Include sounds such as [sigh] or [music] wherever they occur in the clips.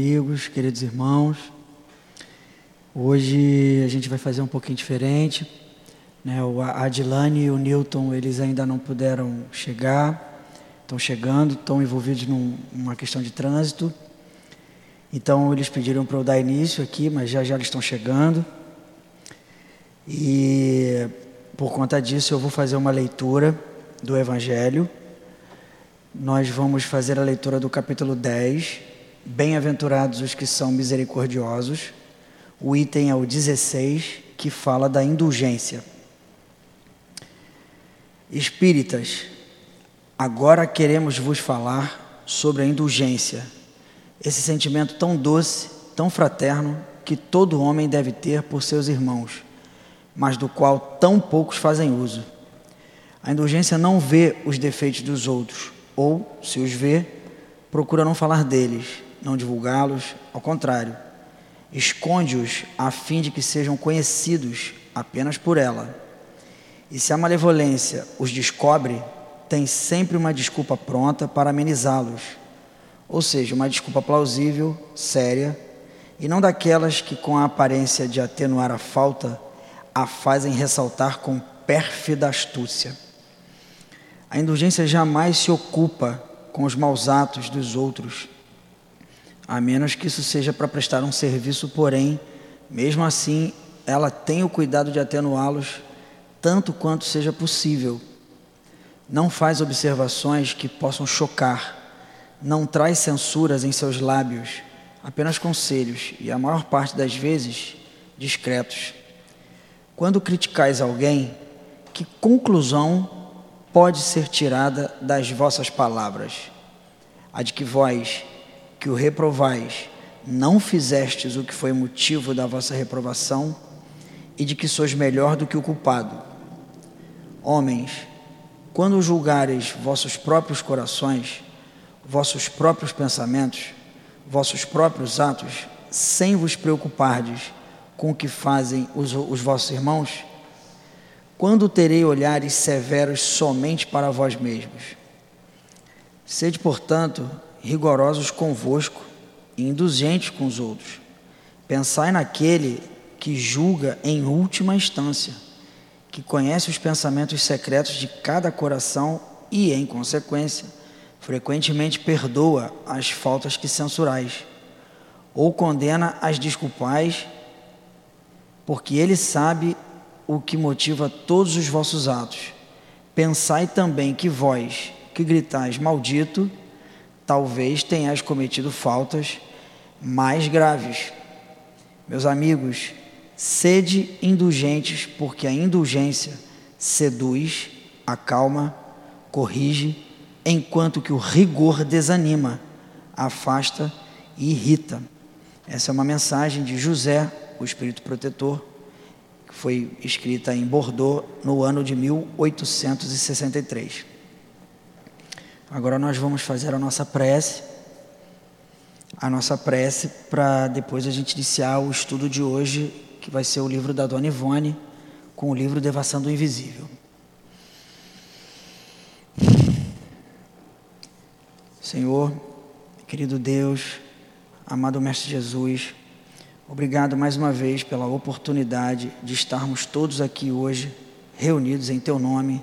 Amigos, queridos irmãos, hoje a gente vai fazer um pouquinho diferente. Né? O Adilane e o Newton, eles ainda não puderam chegar, estão chegando, estão envolvidos num, numa questão de trânsito. Então eles pediram para eu dar início aqui, mas já já eles estão chegando. E por conta disso eu vou fazer uma leitura do Evangelho. Nós vamos fazer a leitura do capítulo 10 Bem-aventurados os que são misericordiosos. O item é o 16, que fala da indulgência. Espíritas, agora queremos vos falar sobre a indulgência, esse sentimento tão doce, tão fraterno, que todo homem deve ter por seus irmãos, mas do qual tão poucos fazem uso. A indulgência não vê os defeitos dos outros, ou, se os vê, procura não falar deles, não divulgá-los, ao contrário, esconde-os a fim de que sejam conhecidos apenas por ela. E se a malevolência os descobre, tem sempre uma desculpa pronta para amenizá-los, ou seja, uma desculpa plausível, séria, e não daquelas que, com a aparência de atenuar a falta, a fazem ressaltar com pérfida astúcia. A indulgência jamais se ocupa com os maus atos dos outros a menos que isso seja para prestar um serviço, porém, mesmo assim, ela tem o cuidado de atenuá-los tanto quanto seja possível. Não faz observações que possam chocar, não traz censuras em seus lábios, apenas conselhos e a maior parte das vezes discretos. Quando criticais alguém, que conclusão pode ser tirada das vossas palavras? A de que vós, que o reprovais, não fizestes o que foi motivo da vossa reprovação, e de que sois melhor do que o culpado. Homens, quando julgareis vossos próprios corações, vossos próprios pensamentos, vossos próprios atos, sem vos preocupardes com o que fazem os, os vossos irmãos, quando terei olhares severos somente para vós mesmos? Sede, portanto, rigorosos convosco e indulgentes com os outros. Pensai naquele que julga em última instância, que conhece os pensamentos secretos de cada coração e, em consequência, frequentemente perdoa as faltas que censurais, ou condena as desculpais, porque ele sabe o que motiva todos os vossos atos. Pensai também que vós, que gritais maldito, talvez tenhas cometido faltas mais graves. Meus amigos, sede indulgentes, porque a indulgência seduz, acalma, corrige, enquanto que o rigor desanima, afasta e irrita. Essa é uma mensagem de José, o Espírito Protetor, que foi escrita em Bordeaux no ano de 1863. Agora nós vamos fazer a nossa prece, a nossa prece para depois a gente iniciar o estudo de hoje, que vai ser o livro da Dona Ivone, com o livro Devação do Invisível. Senhor, querido Deus, amado Mestre Jesus, obrigado mais uma vez pela oportunidade de estarmos todos aqui hoje, reunidos em Teu nome,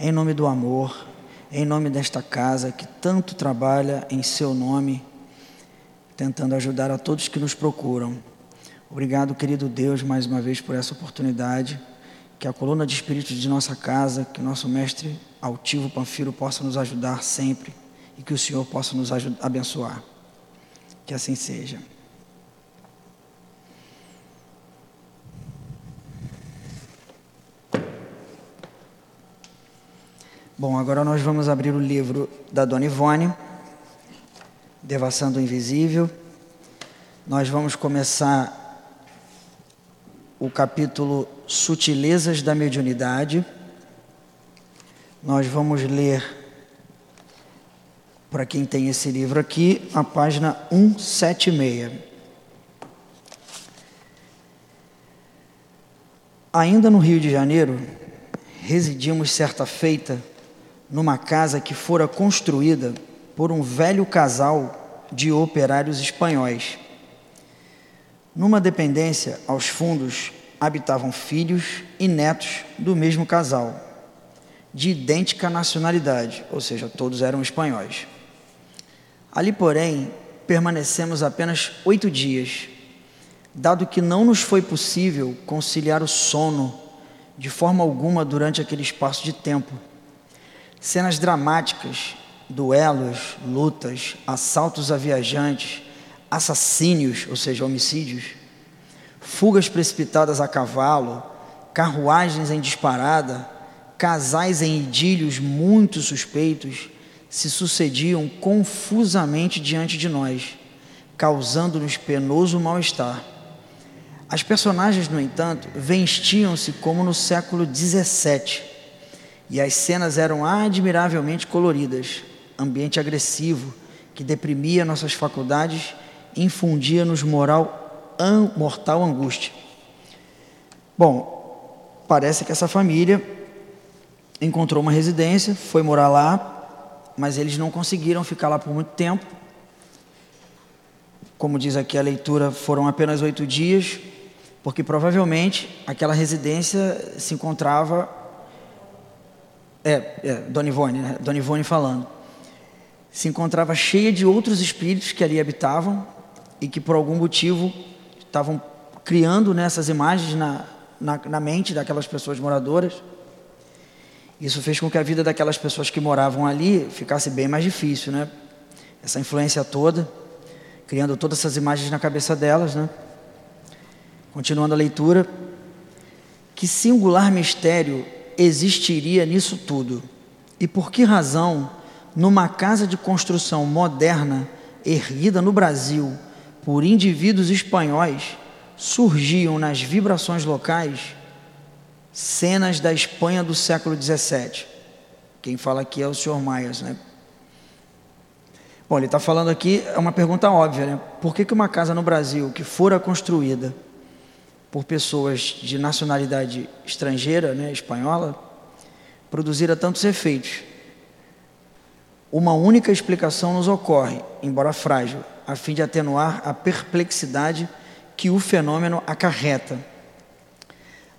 em nome do amor, em nome desta casa que tanto trabalha em seu nome, tentando ajudar a todos que nos procuram. Obrigado, querido Deus, mais uma vez por essa oportunidade. Que a coluna de espíritos de nossa casa, que nosso mestre altivo Panfiro possa nos ajudar sempre e que o Senhor possa nos abençoar. Que assim seja. Bom, agora nós vamos abrir o livro da Dona Ivone, Devação do Invisível. Nós vamos começar o capítulo Sutilezas da Mediunidade. Nós vamos ler, para quem tem esse livro aqui, a página 176. Ainda no Rio de Janeiro, residimos certa feita numa casa que fora construída por um velho casal de operários espanhóis. Numa dependência aos fundos habitavam filhos e netos do mesmo casal, de idêntica nacionalidade, ou seja, todos eram espanhóis. Ali, porém, permanecemos apenas oito dias, dado que não nos foi possível conciliar o sono de forma alguma durante aquele espaço de tempo. Cenas dramáticas, duelos, lutas, assaltos a viajantes, assassínios, ou seja, homicídios, fugas precipitadas a cavalo, carruagens em disparada, casais em idílios muito suspeitos se sucediam confusamente diante de nós, causando-nos penoso mal-estar. As personagens, no entanto, vestiam-se como no século XVII, e as cenas eram admiravelmente coloridas, ambiente agressivo que deprimia nossas faculdades e infundia-nos moral, an, mortal angústia. Bom, parece que essa família encontrou uma residência, foi morar lá, mas eles não conseguiram ficar lá por muito tempo. Como diz aqui a leitura, foram apenas oito dias, porque provavelmente aquela residência se encontrava. É, é Dona Ivone, né? Dona Ivone falando. Se encontrava cheia de outros espíritos que ali habitavam e que por algum motivo estavam criando nessas imagens na, na, na mente daquelas pessoas moradoras. Isso fez com que a vida daquelas pessoas que moravam ali ficasse bem mais difícil, né? Essa influência toda, criando todas essas imagens na cabeça delas, né? Continuando a leitura, que singular mistério existiria nisso tudo? E por que razão, numa casa de construção moderna, erguida no Brasil por indivíduos espanhóis, surgiam nas vibrações locais cenas da Espanha do século XVII? Quem fala aqui é o Sr. Myers, né? Bom, ele está falando aqui, é uma pergunta óbvia, né? Por que, que uma casa no Brasil que fora construída por pessoas de nacionalidade estrangeira, né, espanhola, produzira tantos efeitos. Uma única explicação nos ocorre, embora frágil, a fim de atenuar a perplexidade que o fenômeno acarreta.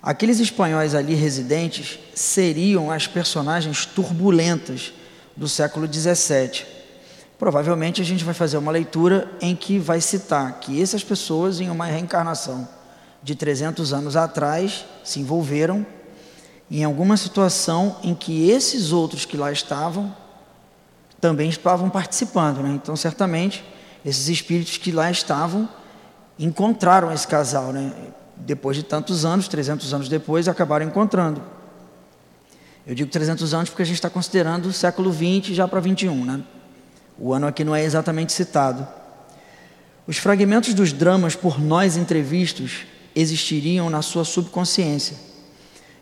Aqueles espanhóis ali residentes seriam as personagens turbulentas do século XVII. Provavelmente a gente vai fazer uma leitura em que vai citar que essas pessoas, em uma reencarnação, de 300 anos atrás se envolveram em alguma situação em que esses outros que lá estavam também estavam participando. Né? Então, certamente, esses espíritos que lá estavam encontraram esse casal. Né? Depois de tantos anos, 300 anos depois, acabaram encontrando. Eu digo 300 anos porque a gente está considerando o século 20 já para 21. Né? O ano aqui não é exatamente citado. Os fragmentos dos dramas por nós entrevistos existiriam na sua subconsciência.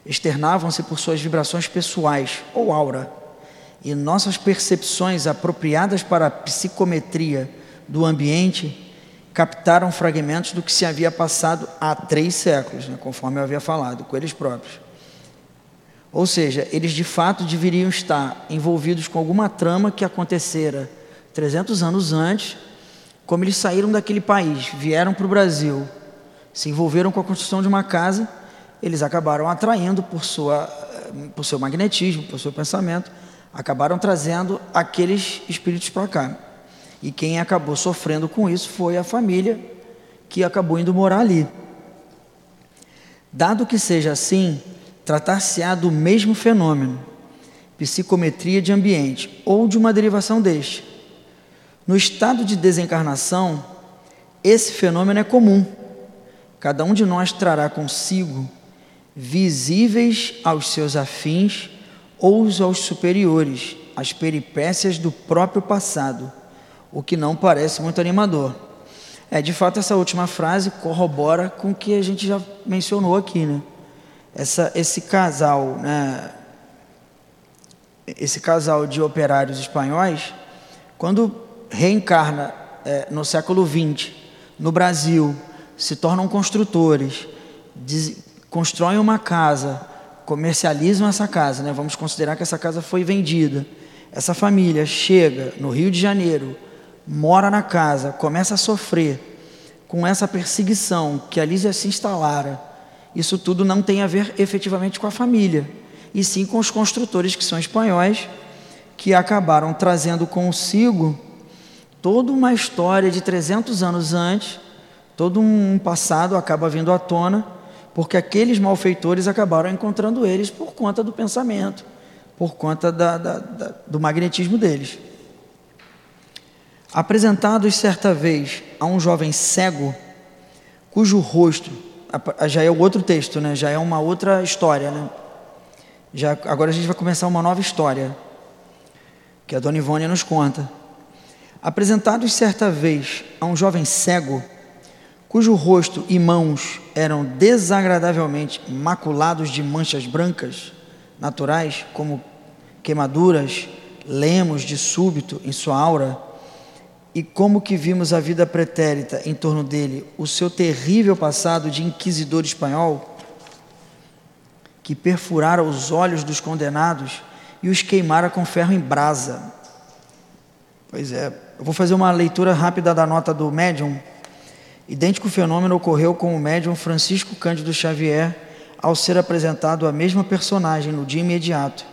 Externavam-se por suas vibrações pessoais ou aura, e nossas percepções apropriadas para a psicometria do ambiente captaram fragmentos do que se havia passado há três séculos, né, conforme eu havia falado, com eles próprios. Ou seja, eles de fato deveriam estar envolvidos com alguma trama que acontecera 300 anos antes, como eles saíram daquele país, vieram para o Brasil, se envolveram com a construção de uma casa, eles acabaram atraindo por, sua, por seu magnetismo, por seu pensamento, acabaram trazendo aqueles espíritos para cá. E quem acabou sofrendo com isso foi a família que acabou indo morar ali. Dado que seja assim, tratar-se-á do mesmo fenômeno, psicometria de ambiente, ou de uma derivação deste. No estado de desencarnação, esse fenômeno é comum Cada um de nós trará consigo, visíveis aos seus afins ou aos superiores, as peripécias do próprio passado, o que não parece muito animador. É, de fato, essa última frase corrobora com o que a gente já mencionou aqui, né? Essa, esse casal, né? Esse casal de operários espanhóis, quando reencarna é, no século XX, no Brasil, se tornam construtores, constroem uma casa, comercializam essa casa, né? vamos considerar que essa casa foi vendida. Essa família chega no Rio de Janeiro mora na casa, começa a sofrer com essa perseguição que ali já se instalara, isso tudo não tem a ver efetivamente com a família, e sim com os construtores que são espanhóis, que acabaram trazendo consigo toda uma história de 300 anos antes, todo um passado acaba vindo à tona, porque aqueles malfeitores acabaram encontrando eles por conta do pensamento, por conta da, da, da, do magnetismo deles. Apresentados certa vez a um jovem cego, cujo rosto, já é outro texto, né? já é uma outra história. Né? Já, agora a gente vai começar uma nova história, que a Dona Ivone nos conta. Apresentados certa vez a um jovem cego, cujo rosto e mãos eram desagradavelmente maculados de manchas brancas naturais, como queimaduras, lemos de súbito em sua aura, e como que vimos a vida pretérita em torno dele, o seu terrível passado de inquisidor espanhol, que perfurara os olhos dos condenados e os queimara com ferro em brasa. Pois é, eu vou fazer uma leitura rápida da nota do médium. Idêntico fenômeno ocorreu com o médium Francisco Cândido Xavier ao ser apresentado a mesma personagem no dia imediato,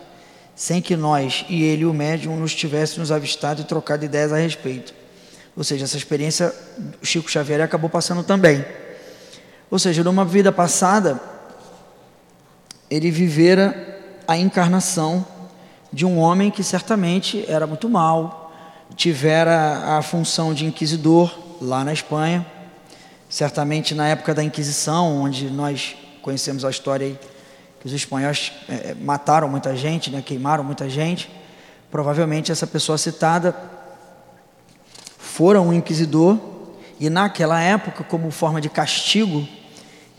sem que nós e ele, o médium, nos tivéssemos avistado e trocado ideias a respeito. Ou seja, essa experiência o Chico Xavier acabou passando também. Ou seja, numa vida passada, ele vivera a encarnação de um homem que certamente era muito mal, tivera a função de inquisidor lá na Espanha, certamente na época da Inquisição, onde nós conhecemos a história aí, que os espanhóis é, mataram muita gente, né, queimaram muita gente. Provavelmente essa pessoa citada fora um inquisidor e naquela época, como forma de castigo,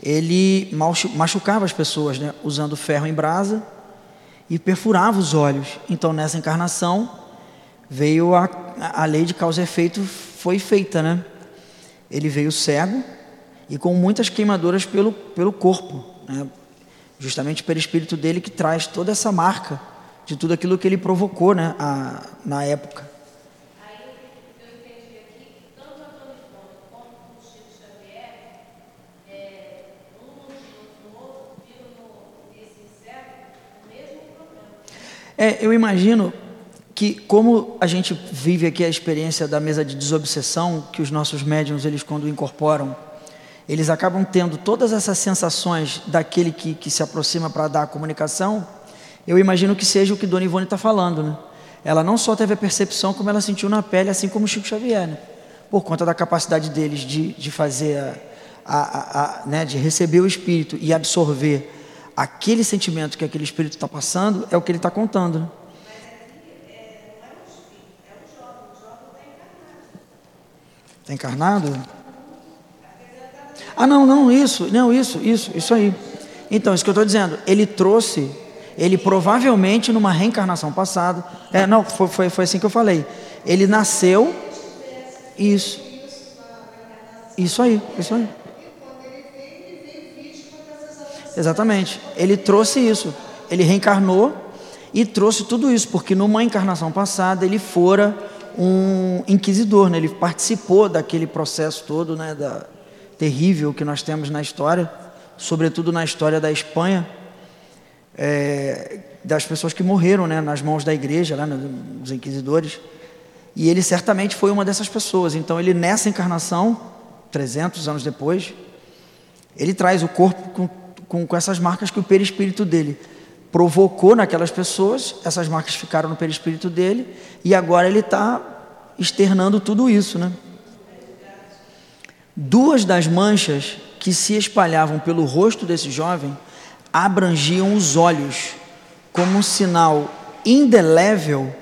ele machucava as pessoas, né, usando ferro em brasa e perfurava os olhos. Então, nessa encarnação, veio a, a lei de causa e efeito foi feita, né? Ele veio cego e com muitas queimaduras pelo, pelo corpo, né? justamente pelo espírito dele que traz toda essa marca de tudo aquilo que ele provocou né, a, na época. É, eu imagino que como a gente vive aqui a experiência da mesa de desobsessão, que os nossos médiums, eles quando incorporam, eles acabam tendo todas essas sensações daquele que, que se aproxima para dar a comunicação, eu imagino que seja o que Dona Ivone está falando, né? Ela não só teve a percepção, como ela sentiu na pele, assim como Chico Xavier, né? Por conta da capacidade deles de, de fazer, a, a, a, né? de receber o Espírito e absorver aquele sentimento que aquele espírito está passando é o que ele está contando. Né? Encarnado? Ah, não, não, isso, não, isso, isso, isso aí. Então, isso que eu estou dizendo, ele trouxe, ele provavelmente numa reencarnação passada, é, não, foi, foi, foi assim que eu falei. Ele nasceu, isso, isso aí, isso aí. Exatamente. Ele trouxe isso. Ele reencarnou e trouxe tudo isso, porque numa encarnação passada ele fora um inquisidor, né? ele participou daquele processo todo, né? da, terrível que nós temos na história, sobretudo na história da Espanha, é, das pessoas que morreram né? nas mãos da igreja, lá, né? dos inquisidores. E ele certamente foi uma dessas pessoas. Então, ele nessa encarnação, 300 anos depois, ele traz o corpo com com, com essas marcas que o perispírito dele provocou naquelas pessoas, essas marcas ficaram no perispírito dele, e agora ele está externando tudo isso. Né? Duas das manchas que se espalhavam pelo rosto desse jovem abrangiam os olhos, como um sinal indelével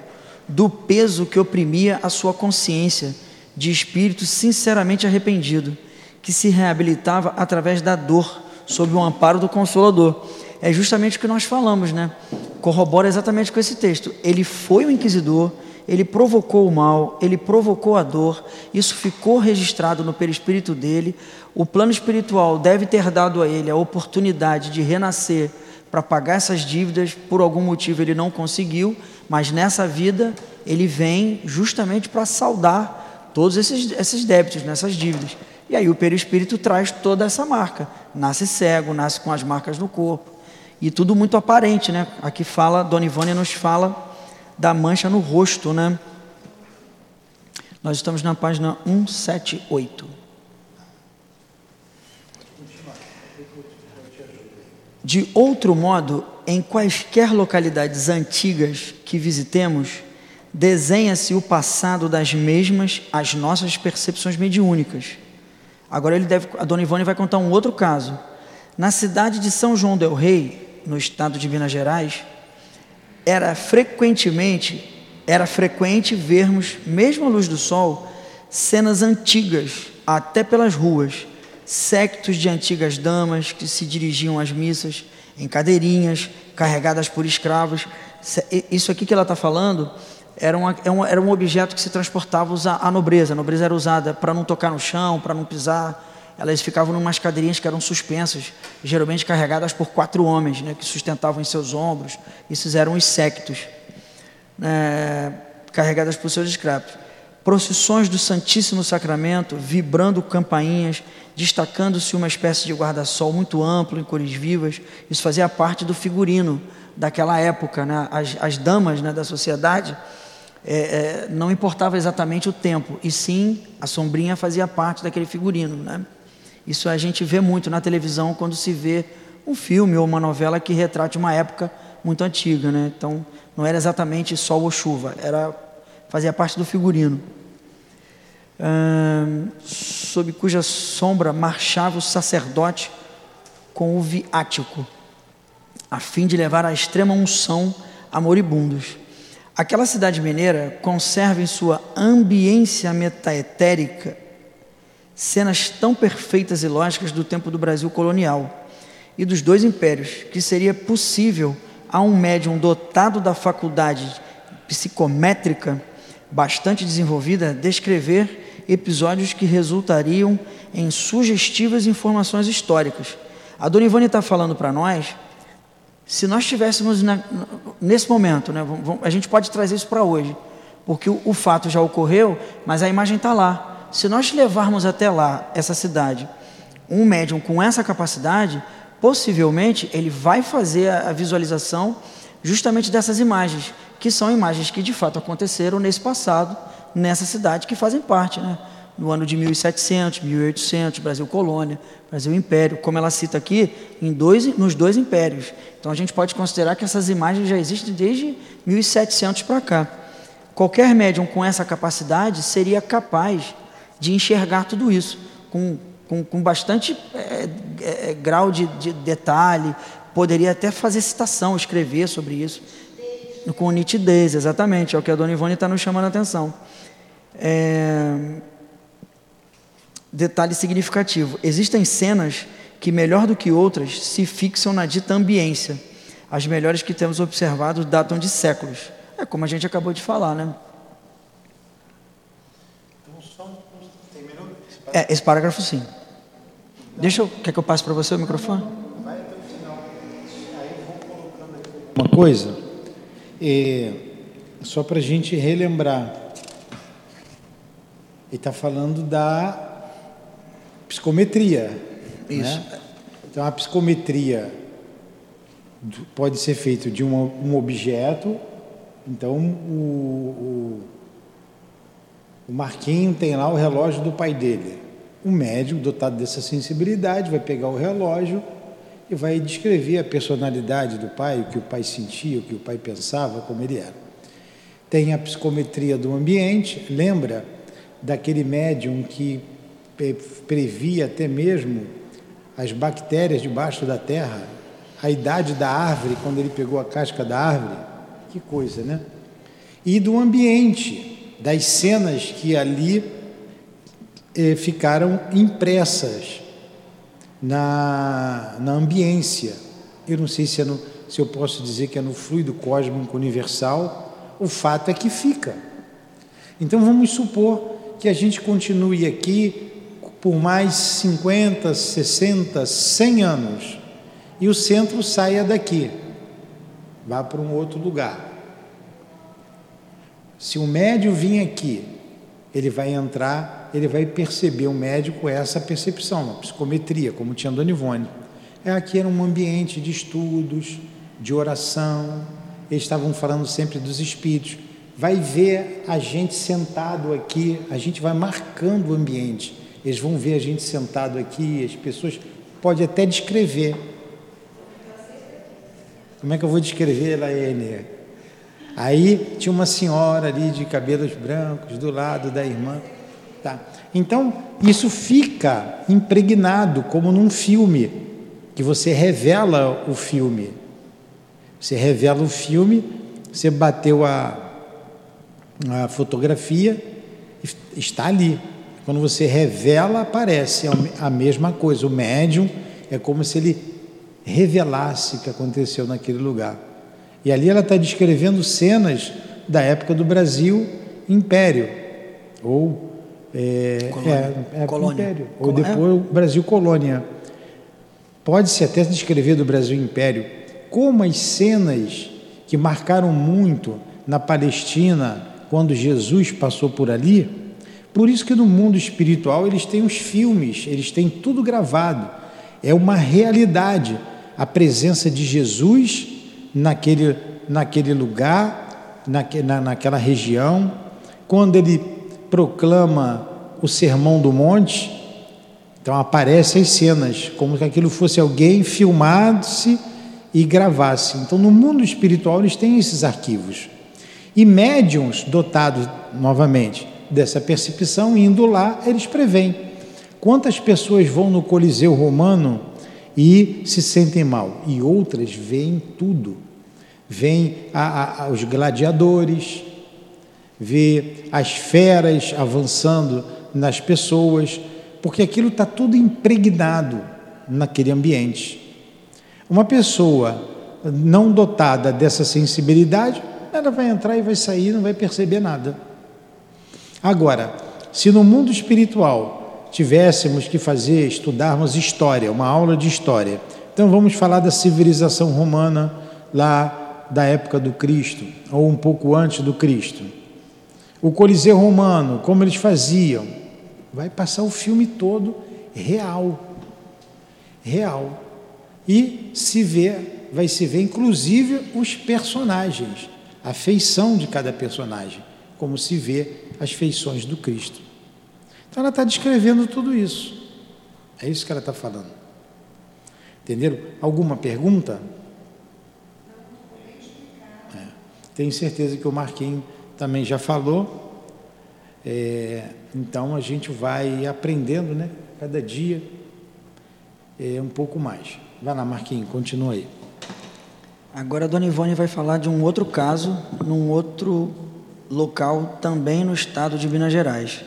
do peso que oprimia a sua consciência de espírito sinceramente arrependido, que se reabilitava através da dor sob o amparo do Consolador. É justamente o que nós falamos, né? Corrobora exatamente com esse texto. Ele foi o inquisidor, ele provocou o mal, ele provocou a dor, isso ficou registrado no perispírito dele. O plano espiritual deve ter dado a ele a oportunidade de renascer para pagar essas dívidas, por algum motivo ele não conseguiu, mas nessa vida ele vem justamente para saldar todos esses, esses débitos, nessas dívidas. E aí o perispírito traz toda essa marca. Nasce cego, nasce com as marcas no corpo. E tudo muito aparente, né? Aqui fala, Dona Ivone nos fala da mancha no rosto, né? Nós estamos na página 178. De outro modo, em quaisquer localidades antigas que visitemos, desenha-se o passado das mesmas às nossas percepções mediúnicas. Agora ele deve, a Dona Ivone vai contar um outro caso. Na cidade de São João del Rei, no estado de Minas Gerais, era frequentemente era frequente vermos, mesmo à luz do sol, cenas antigas, até pelas ruas, sectos de antigas damas que se dirigiam às missas em cadeirinhas, carregadas por escravos. Isso aqui que ela está falando era, uma, é era um objeto que se transportava a nobreza. A nobreza era usada para não tocar no chão, para não pisar. Elas ficavam em umas cadeirinhas que eram suspensas, geralmente carregadas por quatro homens, né, que sustentavam em seus ombros. Esses eram os sectos, é, carregadas por seus escravos. Procissões do Santíssimo Sacramento, vibrando campainhas, destacando-se uma espécie de guarda-sol muito amplo, em cores vivas. Isso fazia parte do figurino daquela época. Né? As, as damas né, da sociedade é, é, não importava exatamente o tempo, e sim a sombrinha fazia parte daquele figurino. Né? Isso a gente vê muito na televisão quando se vê um filme ou uma novela que retrate uma época muito antiga. Né? Então não era exatamente sol ou chuva, era, fazia parte do figurino sob cuja sombra marchava o sacerdote com o viático, a fim de levar a extrema unção a moribundos. Aquela cidade mineira conserva em sua ambiência metaetérica cenas tão perfeitas e lógicas do tempo do Brasil colonial e dos dois impérios, que seria possível a um médium dotado da faculdade psicométrica bastante desenvolvida descrever episódios que resultariam em sugestivas informações históricas. A Dona Ivone está falando para nós, se nós estivéssemos nesse momento, né, a gente pode trazer isso para hoje, porque o, o, fato já ocorreu, mas a imagem está lá. Se nós levarmos até lá, essa cidade, um médium com essa capacidade, possivelmente ele vai fazer a, visualização justamente dessas imagens, que são imagens que de fato aconteceram nesse passado, nessa cidade que fazem parte, né? no ano de 1700, 1800, Brasil colônia, Brasil império, como ela cita aqui, em dois, nos dois impérios. Então a gente pode considerar que essas imagens já existem desde 1700 para cá. Qualquer médium com essa capacidade seria capaz de enxergar tudo isso, com, com, com bastante é, é, grau de, de detalhe, poderia até fazer citação, escrever sobre isso, com nitidez, exatamente, é o que a dona Ivone está nos chamando a atenção. É... Detalhe significativo: existem cenas que, melhor do que outras, se fixam na dita ambiência. As melhores que temos observado datam de séculos. É como a gente acabou de falar, né? É, esse parágrafo sim. Deixa eu. Quer que eu passe para você o microfone? Vai até o final. Aí eu vou colocando aqui. Uma coisa, é, só para a gente relembrar. Ele está falando da psicometria. Né? Isso. Né? Então, a psicometria pode ser feita de um, um objeto. Então, o, o, o Marquinho tem lá o relógio do pai dele. O médico, dotado dessa sensibilidade, vai pegar o relógio e vai descrever a personalidade do pai, o que o pai sentia, o que o pai pensava, como ele era. Tem a psicometria do ambiente, lembra daquele médium que previa até mesmo as bactérias debaixo da terra, a idade da árvore, quando ele pegou a casca da árvore, que coisa, né? E do ambiente, das cenas que ali eh, ficaram impressas na, na ambiência. Eu não sei se, é no, se eu posso dizer que é no fluido cósmico universal, o fato é que fica. Então vamos supor que a gente continue aqui por mais 50, 60, 100 anos e o centro saia daqui, vá para um outro lugar. Se o médio vir aqui ele vai entrar, ele vai perceber, o médico, essa percepção, psicometria, como tinha Dona Ivone. É, aqui era um ambiente de estudos, de oração, eles estavam falando sempre dos espíritos. Vai ver a gente sentado aqui, a gente vai marcando o ambiente. Eles vão ver a gente sentado aqui, as pessoas pode até descrever. Como é que eu vou descrever, Laene? Aí tinha uma senhora ali de cabelos brancos do lado da irmã. Tá. Então, isso fica impregnado como num filme, que você revela o filme. Você revela o filme, você bateu a, a fotografia, está ali. Quando você revela, aparece a mesma coisa. O médium é como se ele revelasse o que aconteceu naquele lugar. E ali ela está descrevendo cenas da época do Brasil Império, ou é, colônia. É, é colônia. Império, ou depois o Brasil Colônia. Pode-se até descrever do Brasil Império como as cenas que marcaram muito na Palestina quando Jesus passou por ali. Por isso que no mundo espiritual eles têm os filmes, eles têm tudo gravado. É uma realidade a presença de Jesus naquele, naquele lugar, naque, na, naquela região, quando ele proclama o Sermão do Monte, então aparecem as cenas, como se aquilo fosse alguém filmasse e gravasse. Então, no mundo espiritual, eles têm esses arquivos. E médiums dotados, novamente, dessa percepção, indo lá, eles preveem. Quantas pessoas vão no Coliseu Romano e se sentem mal? E outras veem tudo a, os gladiadores, vê as feras avançando nas pessoas, porque aquilo está tudo impregnado naquele ambiente. Uma pessoa não dotada dessa sensibilidade, ela vai entrar e vai sair, não vai perceber nada. Agora, se no mundo espiritual tivéssemos que fazer, estudarmos história, uma aula de história, então vamos falar da civilização romana lá da época do Cristo, ou um pouco antes do Cristo. O Coliseu Romano, como eles faziam, vai passar o filme todo real. Real. E se vê, vai se ver inclusive os personagens, a feição de cada personagem, como se vê as feições do Cristo. Então ela está descrevendo tudo isso. É isso que ela está falando. Entenderam? Alguma pergunta? Tenho certeza que o Marquinhos também já falou. É, então a gente vai aprendendo, né? Cada dia é, um pouco mais. Vai lá, Marquinhos, continua aí. Agora a Dona Ivone vai falar de um outro caso, num outro local, também no estado de Minas Gerais.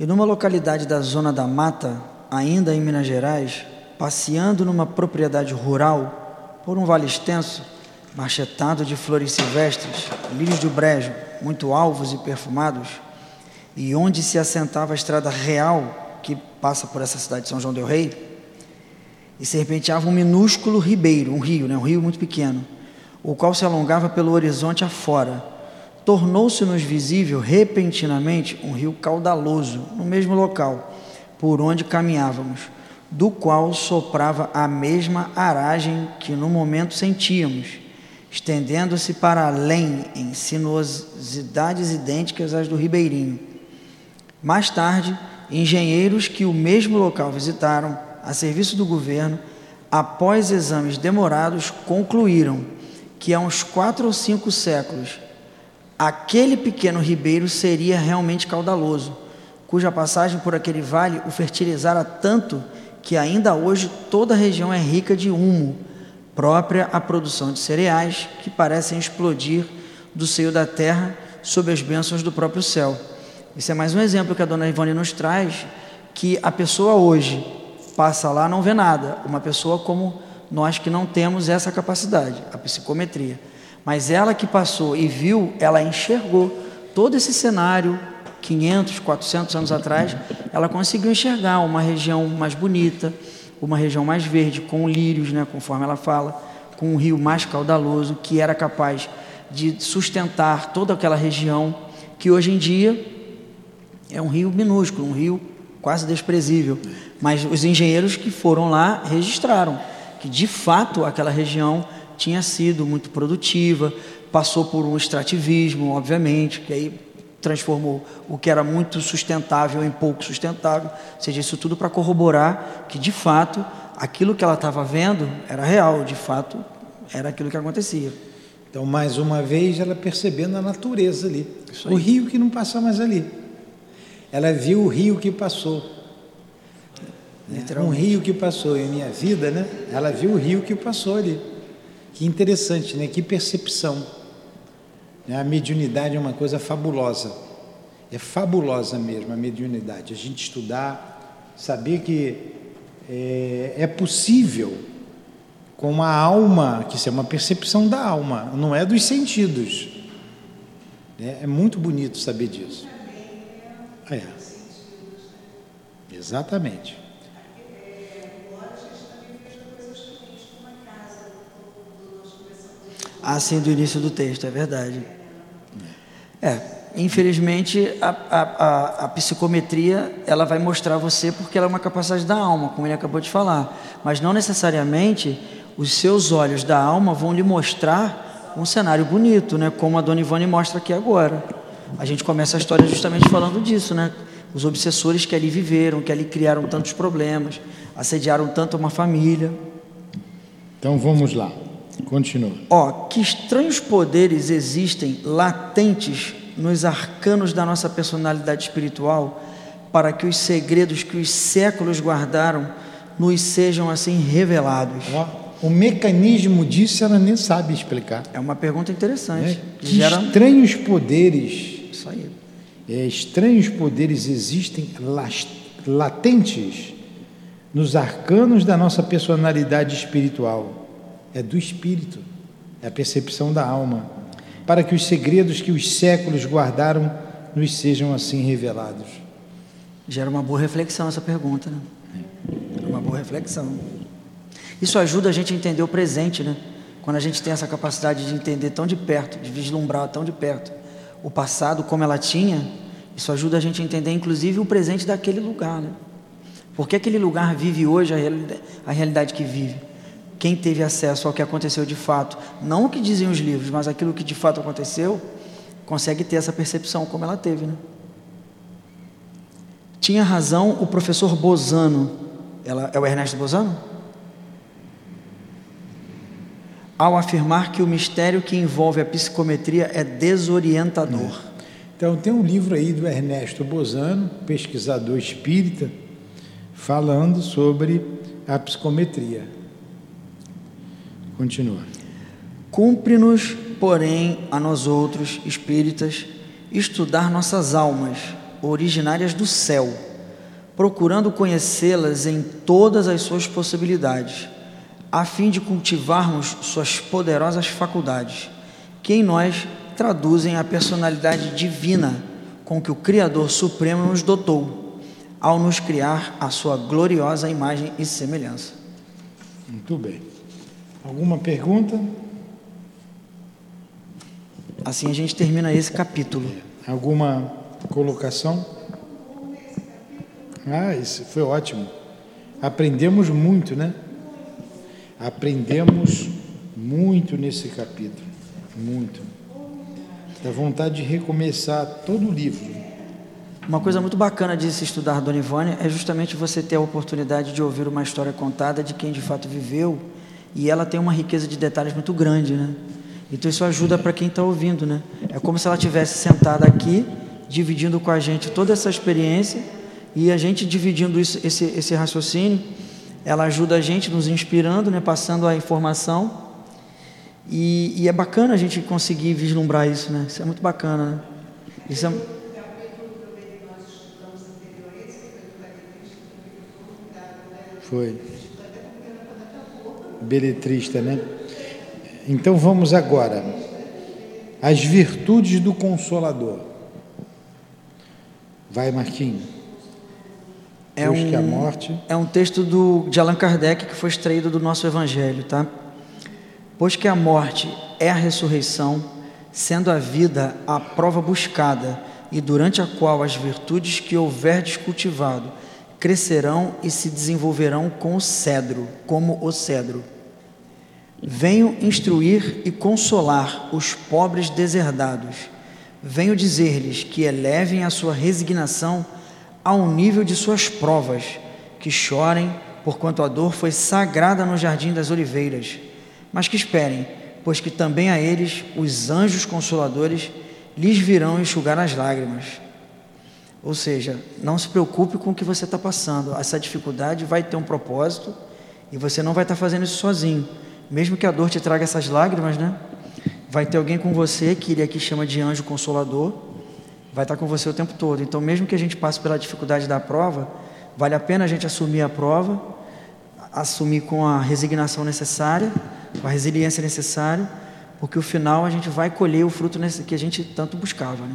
E numa localidade da Zona da Mata, ainda em Minas Gerais, passeando numa propriedade rural por um vale extenso, marchetado de flores silvestres, lírios do brejo, muito alvos e perfumados, e onde se assentava a estrada real que passa por essa cidade de São João del Rei, e serpenteava um minúsculo ribeiro, um rio, né, um rio muito pequeno, o qual se alongava pelo horizonte afora. Tornou-se-nos visível repentinamente um rio caudaloso no mesmo local por onde caminhávamos, do qual soprava a mesma aragem que no momento sentíamos estendendo-se para além em sinuosidades idênticas às do Ribeirinho. Mais tarde, engenheiros que o mesmo local visitaram, a serviço do governo, após exames demorados, concluíram que há uns quatro ou cinco séculos aquele pequeno ribeiro seria realmente caudaloso, cuja passagem por aquele vale o fertilizara tanto que ainda hoje toda a região é rica de humo própria à produção de cereais que parecem explodir do seio da terra sob as bênçãos do próprio céu. Esse é mais um exemplo que a dona Ivone nos traz, que a pessoa hoje passa lá não vê nada, uma pessoa como nós que não temos essa capacidade, a psicometria. Mas ela que passou e viu, ela enxergou todo esse cenário 500, 400 anos atrás, ela conseguiu enxergar uma região mais bonita, uma região mais verde, com lírios, né, conforme ela fala, com um rio mais caudaloso, que era capaz de sustentar toda aquela região, que hoje em dia É um rio minúsculo, um rio quase desprezível. Mas os engenheiros que foram lá registraram que de fato aquela região tinha sido muito produtiva, passou por um extrativismo, obviamente, que aí transformou o que era muito sustentável em pouco sustentável, ou seja, isso tudo para corroborar que de fato aquilo que ela estava vendo era real, de fato era aquilo que acontecia. Então, mais uma vez, ela percebendo a natureza ali, o rio que não passa mais ali. Ela viu o rio que passou. Um rio que passou em minha vida, né? Ela viu o rio que passou ali. Que interessante, né? Que percepção. A mediunidade é uma coisa fabulosa. É fabulosa mesmo a mediunidade. A gente estudar, saber que é, é possível com a alma, que isso é uma percepção da alma, não é dos sentidos. É, é muito bonito saber disso. É. Exatamente. Assim do início do texto, é verdade. É, infelizmente a, a, a, psicometria ela vai mostrar você porque ela é uma capacidade da alma, como ele acabou de falar, mas não necessariamente os seus olhos da alma vão lhe mostrar um cenário bonito, né? Como a Dona Ivone mostra aqui agora. A gente começa a história justamente falando disso, né? Os obsessores que ali viveram, que ali criaram tantos problemas, assediaram tanto uma família. Então vamos lá. Continua. Ó, que estranhos poderes existem latentes nos arcanos da nossa personalidade espiritual para que os segredos que os séculos guardaram nos sejam assim revelados. Ó, o mecanismo disso ela nem sabe explicar. É uma pergunta interessante. É, que Gera... estranhos poderes. Isso aí. É, estranhos poderes existem latentes nos arcanos da nossa personalidade espiritual é do espírito, é a percepção da alma, para que os segredos que os séculos guardaram nos sejam assim revelados. Gera uma boa reflexão essa pergunta, né? Uma boa reflexão. Isso ajuda a gente a entender o presente, né? Quando a gente tem essa capacidade de entender tão de perto, de vislumbrar tão de perto o passado como ela tinha, isso ajuda a gente a entender inclusive o presente daquele lugar, né? Porque aquele lugar vive hoje a a realidade que vive quem teve acesso ao que aconteceu de fato, não o que dizem os livros, mas aquilo que de fato aconteceu, consegue ter essa percepção como ela teve. Né? Tinha razão o professor Bozano, ela, é o Ernesto Bozano? Ao afirmar que o mistério que envolve a psicometria é desorientador. É. Então, tem um livro aí do Ernesto Bozano, pesquisador espírita, falando sobre a psicometria. Continua. Cumpre-nos, porém, a nós outros, espíritas, estudar nossas almas, originárias do céu, procurando conhecê-las em todas as suas possibilidades, a fim de cultivarmos suas poderosas faculdades, que em nós traduzem a personalidade divina com que o Criador Supremo nos dotou, ao nos criar a sua gloriosa imagem e semelhança. Muito bem. Alguma pergunta? Assim a gente termina esse capítulo. Alguma colocação? Ah, isso foi ótimo. Aprendemos muito, né? Aprendemos muito nesse capítulo. Muito. Dá vontade de recomeçar todo o livro. Uma coisa muito bacana de se estudar Dona Ivone é justamente você ter a oportunidade de ouvir uma história contada de quem de fato viveu e ela tem uma riqueza de detalhes muito grande, né? Então isso ajuda para quem está ouvindo, né? É como se ela tivesse sentada aqui, dividindo com a gente toda essa experiência e a gente dividindo isso, esse, esse raciocínio, ela ajuda a gente, nos inspirando, né? Passando a informação e, e é bacana a gente conseguir vislumbrar isso, né? Isso é muito bacana, né? Isso é... Foi beletrista, né? Então vamos agora as virtudes do consolador. Vai, Marquinhos. É um, que a morte. É um texto do, de Allan Kardec que foi extraído do nosso Evangelho, tá? Pois que a morte é a ressurreição, sendo a vida a prova buscada e durante a qual as virtudes que houverdes cultivado crescerão e se desenvolverão com o cedro, como o cedro. Venho instruir e consolar os pobres deserdados. Venho dizer-lhes que elevem a sua resignação ao nível de suas provas, que chorem, porquanto a dor foi sagrada no jardim das oliveiras, mas que esperem, pois que também a eles os anjos consoladores lhes virão enxugar as lágrimas. Ou seja, não se preocupe com o que você está passando. Essa dificuldade vai ter um propósito e você não vai estar tá fazendo isso sozinho. Mesmo que a dor te traga essas lágrimas, né? Vai ter alguém com você que ele aqui chama de anjo consolador, vai estar tá com você o tempo todo. Então, mesmo que a gente passe pela dificuldade da prova, vale a pena a gente assumir a prova, assumir com a resignação necessária, com a resiliência necessária porque o final a gente vai colher o fruto que a gente tanto buscava. Né?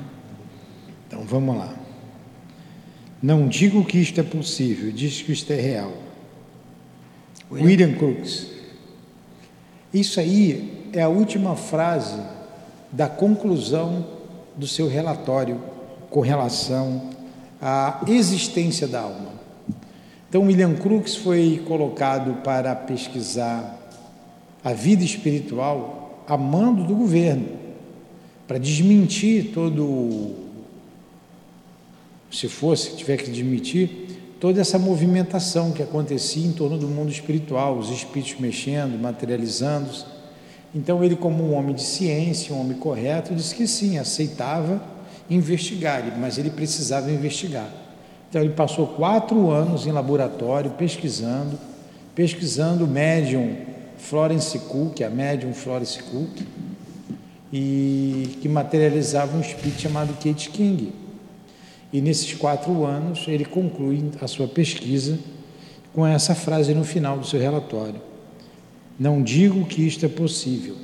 Então vamos lá. Não digo que isto é possível, diz que isto é real. William, William Crookes. Isso aí é a última frase da conclusão do seu relatório com relação à existência da alma. Então, William Crookes foi colocado para pesquisar a vida espiritual a mando do governo para desmentir todo, se fosse, tiver que desmentir, toda essa movimentação que acontecia em torno do mundo espiritual, os espíritos mexendo, materializando-se. Então, ele, como um homem de ciência, um homem correto, disse que sim, aceitava investigar, mas ele precisava investigar. Então, ele passou quatro anos em laboratório pesquisando, pesquisando o médium Florence Cook, a médium Florence Cook, e que materializava um espírito chamado Kate King. E nesses quatro anos ele conclui a sua pesquisa com essa frase no final do seu relatório: Não digo que isto é possível,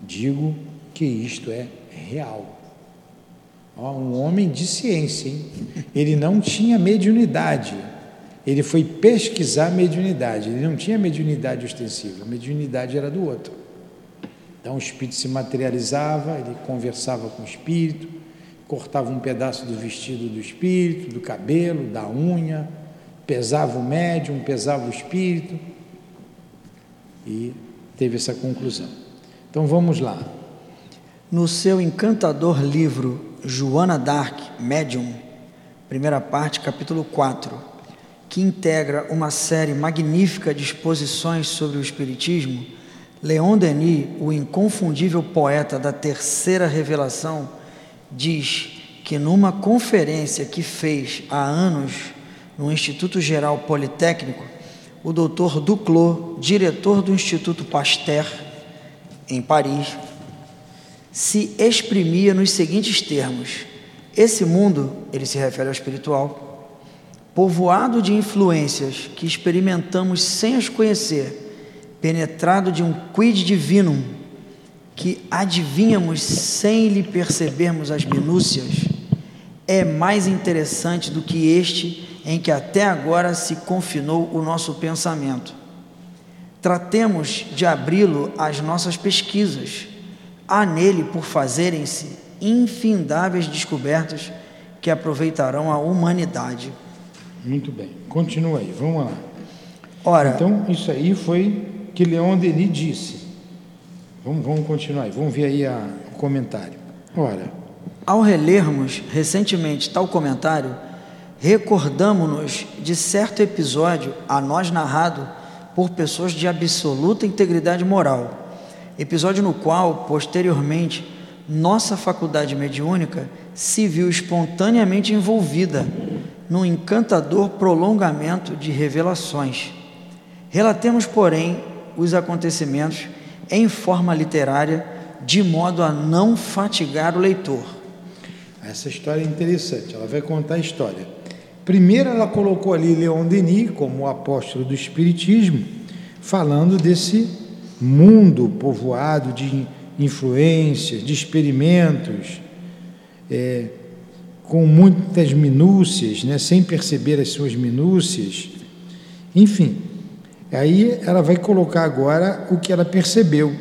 digo que isto é real. Ó, um homem de ciência, hein? ele não tinha mediunidade ele foi pesquisar mediunidade. Ele não tinha mediunidade ostensiva, a mediunidade era do outro. Então o espírito se materializava, ele conversava com o espírito, cortava um pedaço do vestido do espírito, do cabelo, da unha, pesava o médium, pesava o espírito e teve essa conclusão. Então vamos lá. No seu encantador livro Joana Dark, Médium, primeira parte, capítulo 4, que integra uma série magnífica de exposições sobre o Espiritismo, Leon Denis, o inconfundível poeta da terceira revelação, diz que numa conferência que fez há anos no Instituto Geral Politécnico, o Dr. Duclos, diretor do Instituto Pasteur, em Paris, se exprimia nos seguintes termos: Esse mundo, ele se refere ao espiritual, povoado de influências que experimentamos sem as conhecer, penetrado de um quid divinum que adivinhamos sem lhe percebermos as minúcias, é mais interessante do que este em que até agora se confinou o nosso pensamento. Tratemos de abri-lo às nossas pesquisas. Há nele por fazerem-se infindáveis descobertas que aproveitarão a humanidade. Muito bem. Continua aí, vamos lá. Ora, então, isso aí foi que Leon Denis disse. Vamos, vamos continuar aí, vamos ver aí a, o comentário. Ora. Ao relermos recentemente tal comentário, recordamos-nos de certo episódio a nós narrado por pessoas de absoluta integridade moral. Episódio no qual, posteriormente, nossa faculdade mediúnica se viu espontaneamente envolvida num encantador prolongamento de revelações. Relatemos, porém, os acontecimentos em forma literária, de modo a não fatigar o leitor. Essa história é interessante, ela vai contar a história. Primeiro, ela colocou ali Leon Denis como apóstolo do Espiritismo, falando desse mundo povoado de influências, de experimentos, é, com muitas minúcias, né, sem perceber as suas minúcias. Enfim, aí ela vai colocar agora o que ela percebeu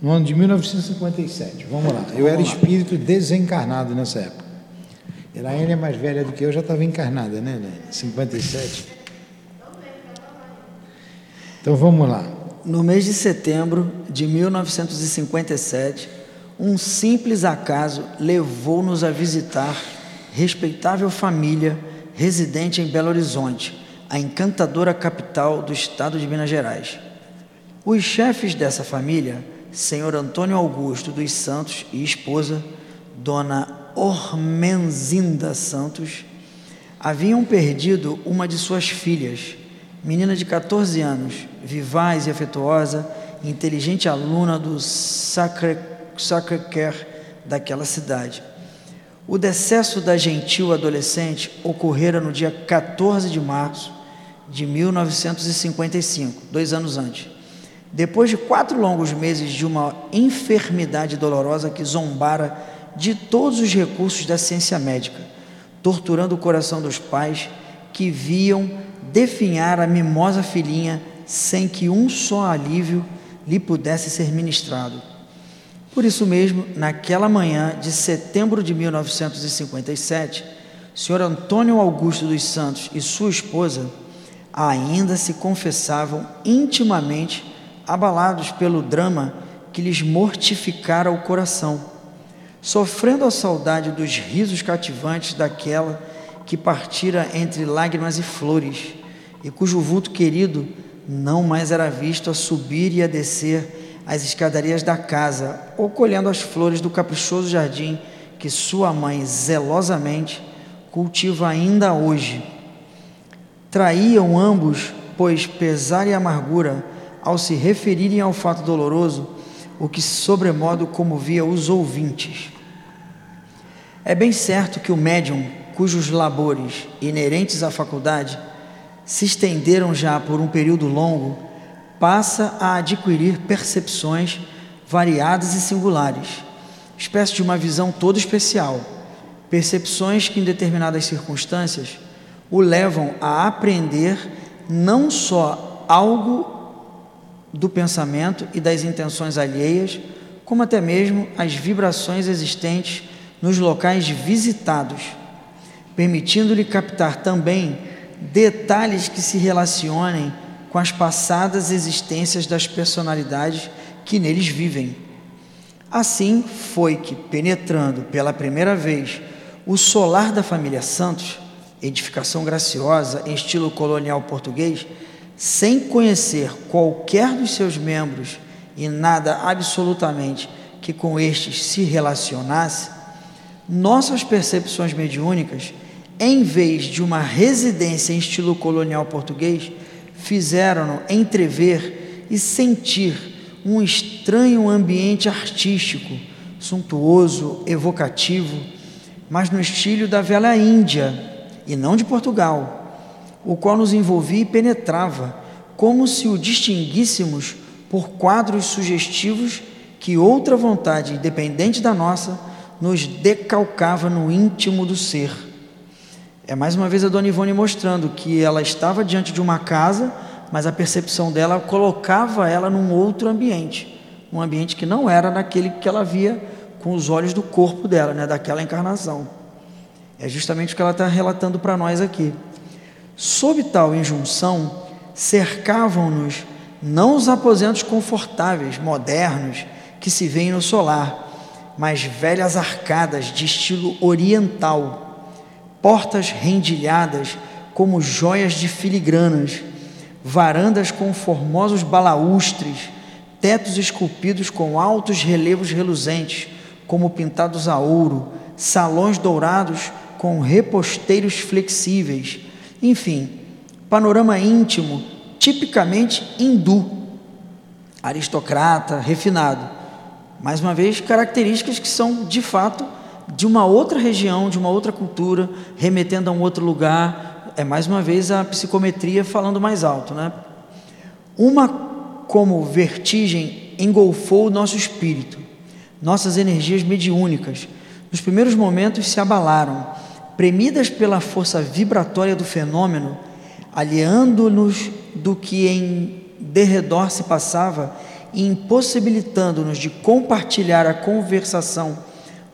no ano de 1957. Vamos lá. Eu era espírito desencarnado nessa época. Elaine é mais velha do que eu, já estava encarnada, né, Elaine? 57. Então vamos lá. No mês de setembro de 1957, um simples acaso levou-nos a visitar respeitável família residente em Belo Horizonte, a encantadora capital do estado de Minas Gerais. Os chefes dessa família, senhor Antônio Augusto dos Santos e esposa, dona Ormenzinda Santos, haviam perdido uma de suas filhas, menina de 14 anos, vivaz e afetuosa, inteligente aluna do Sacré-Cœur daquela cidade. O decesso da gentil adolescente ocorrera no dia 14 de março de 1955, dois anos antes. Depois de quatro longos meses de uma enfermidade dolorosa que zombara de todos os recursos da ciência médica, torturando o coração dos pais que viam definhar a mimosa filhinha sem que um só alívio lhe pudesse ser ministrado. Por isso mesmo, naquela manhã de setembro de 1957, o senhor Antônio Augusto dos Santos e sua esposa ainda se confessavam intimamente abalados pelo drama que lhes mortificara o coração sofrendo a saudade dos risos cativantes daquela que partira entre lágrimas e flores, e cujo vulto querido não mais era visto a subir e a descer as escadarias da casa, ou colhendo as flores do caprichoso jardim que sua mãe zelosamente cultiva ainda hoje. Traíam ambos, pois pesar e amargura, ao se referirem ao fato doloroso, o que sobremodo comovia os ouvintes. É bem certo que o médium, cujos labores inerentes à faculdade se estenderam já por um período longo, passa a adquirir percepções variadas e singulares, espécie de uma visão toda especial, percepções que em determinadas circunstâncias o levam a aprender não só algo do pensamento e das intenções alheias, como até mesmo as vibrações existentes nos locais visitados, permitindo-lhe captar também detalhes que se relacionem com as passadas existências das personalidades que neles vivem. Assim foi que, penetrando pela primeira vez o solar da família Santos, edificação graciosa em estilo colonial português, sem conhecer qualquer dos seus membros e nada absolutamente que com estes se relacionasse, nossas percepções mediúnicas, em vez de uma residência em estilo colonial português, fizeram-no entrever e sentir um estranho ambiente artístico, suntuoso, evocativo, mas no estilo da velha Índia e não de Portugal o qual nos envolvia e penetrava, como se o distinguíssemos por quadros sugestivos que outra vontade, independente da nossa, nos decalcava no íntimo do ser. É mais uma vez a Dona Ivone mostrando que ela estava diante de uma casa, mas a percepção dela colocava ela num outro ambiente, um ambiente que não era naquele que ela via com os olhos do corpo dela, né, daquela encarnação. É justamente o que ela está relatando para nós aqui. Sob tal injunção, cercavam-nos não os aposentos confortáveis, modernos, que se veem no solar, mas velhas arcadas de estilo oriental, portas rendilhadas como joias de filigranas, varandas com formosos balaústres, tetos esculpidos com altos relevos reluzentes, como pintados a ouro, salões dourados com reposteiros flexíveis, enfim, panorama íntimo, tipicamente hindu, aristocrata, refinado. Mais uma vez, características que são de fato de uma outra região, de uma outra cultura, remetendo a um outro lugar. É mais uma vez a psicometria falando mais alto, né? Uma como vertigem engolfou o nosso espírito, nossas energias mediúnicas. Nos primeiros momentos se abalaram premidas pela força vibratória do fenômeno, aliando-nos do que em derredor se passava e impossibilitando-nos de compartilhar a conversação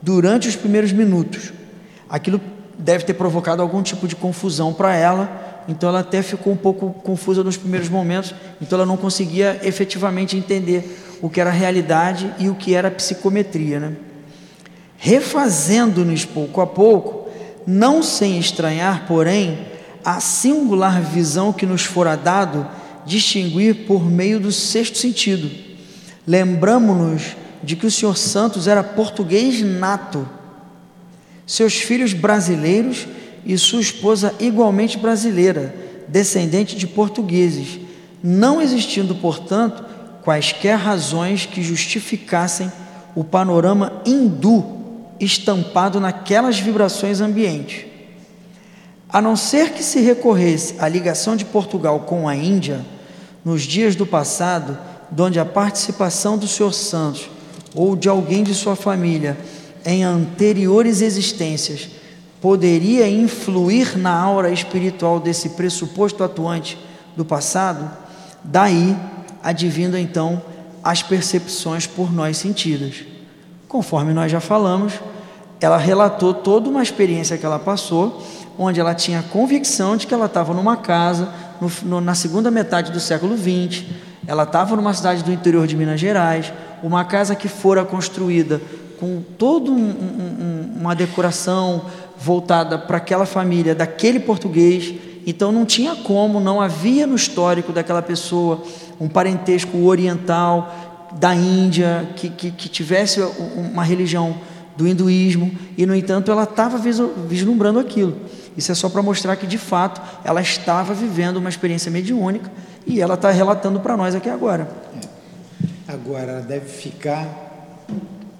durante os primeiros minutos. Aquilo deve ter provocado algum tipo de confusão para ela, então ela até ficou um pouco confusa nos primeiros momentos, então ela não conseguia efetivamente entender o que era realidade e o que era psicometria. Né? Refazendo-nos pouco a pouco, não sem estranhar, porém, a singular visão que nos fora dado distinguir por meio do sexto sentido. Lembramos-nos de que o senhor Santos era português nato, seus filhos brasileiros e sua esposa igualmente brasileira, descendente de portugueses, não existindo, portanto, quaisquer razões que justificassem o panorama hindu estampado naquelas vibrações ambientes. A não ser que se recorresse à ligação de Portugal com a Índia, nos dias do passado, donde a participação do Senhor Santos ou de alguém de sua família em anteriores existências poderia influir na aura espiritual desse pressuposto atuante do passado, daí advindo então as percepções por nós sentidas. Conforme nós já falamos, ela relatou toda uma experiência que ela passou, onde ela tinha convicção de que ela estava numa casa no, no, na segunda metade do século XX, ela estava numa cidade do interior de Minas Gerais, uma casa que fora construída com toda um, um, uma decoração voltada para aquela família, daquele português. Então não tinha como, não havia no histórico daquela pessoa um parentesco oriental da Índia que, que, que tivesse uma religião do hinduísmo e no entanto ela estava vislumbrando aquilo. Isso é só para mostrar que de fato ela estava vivendo uma experiência mediúnica e ela está relatando para nós aqui agora. É. Agora ela deve ficar,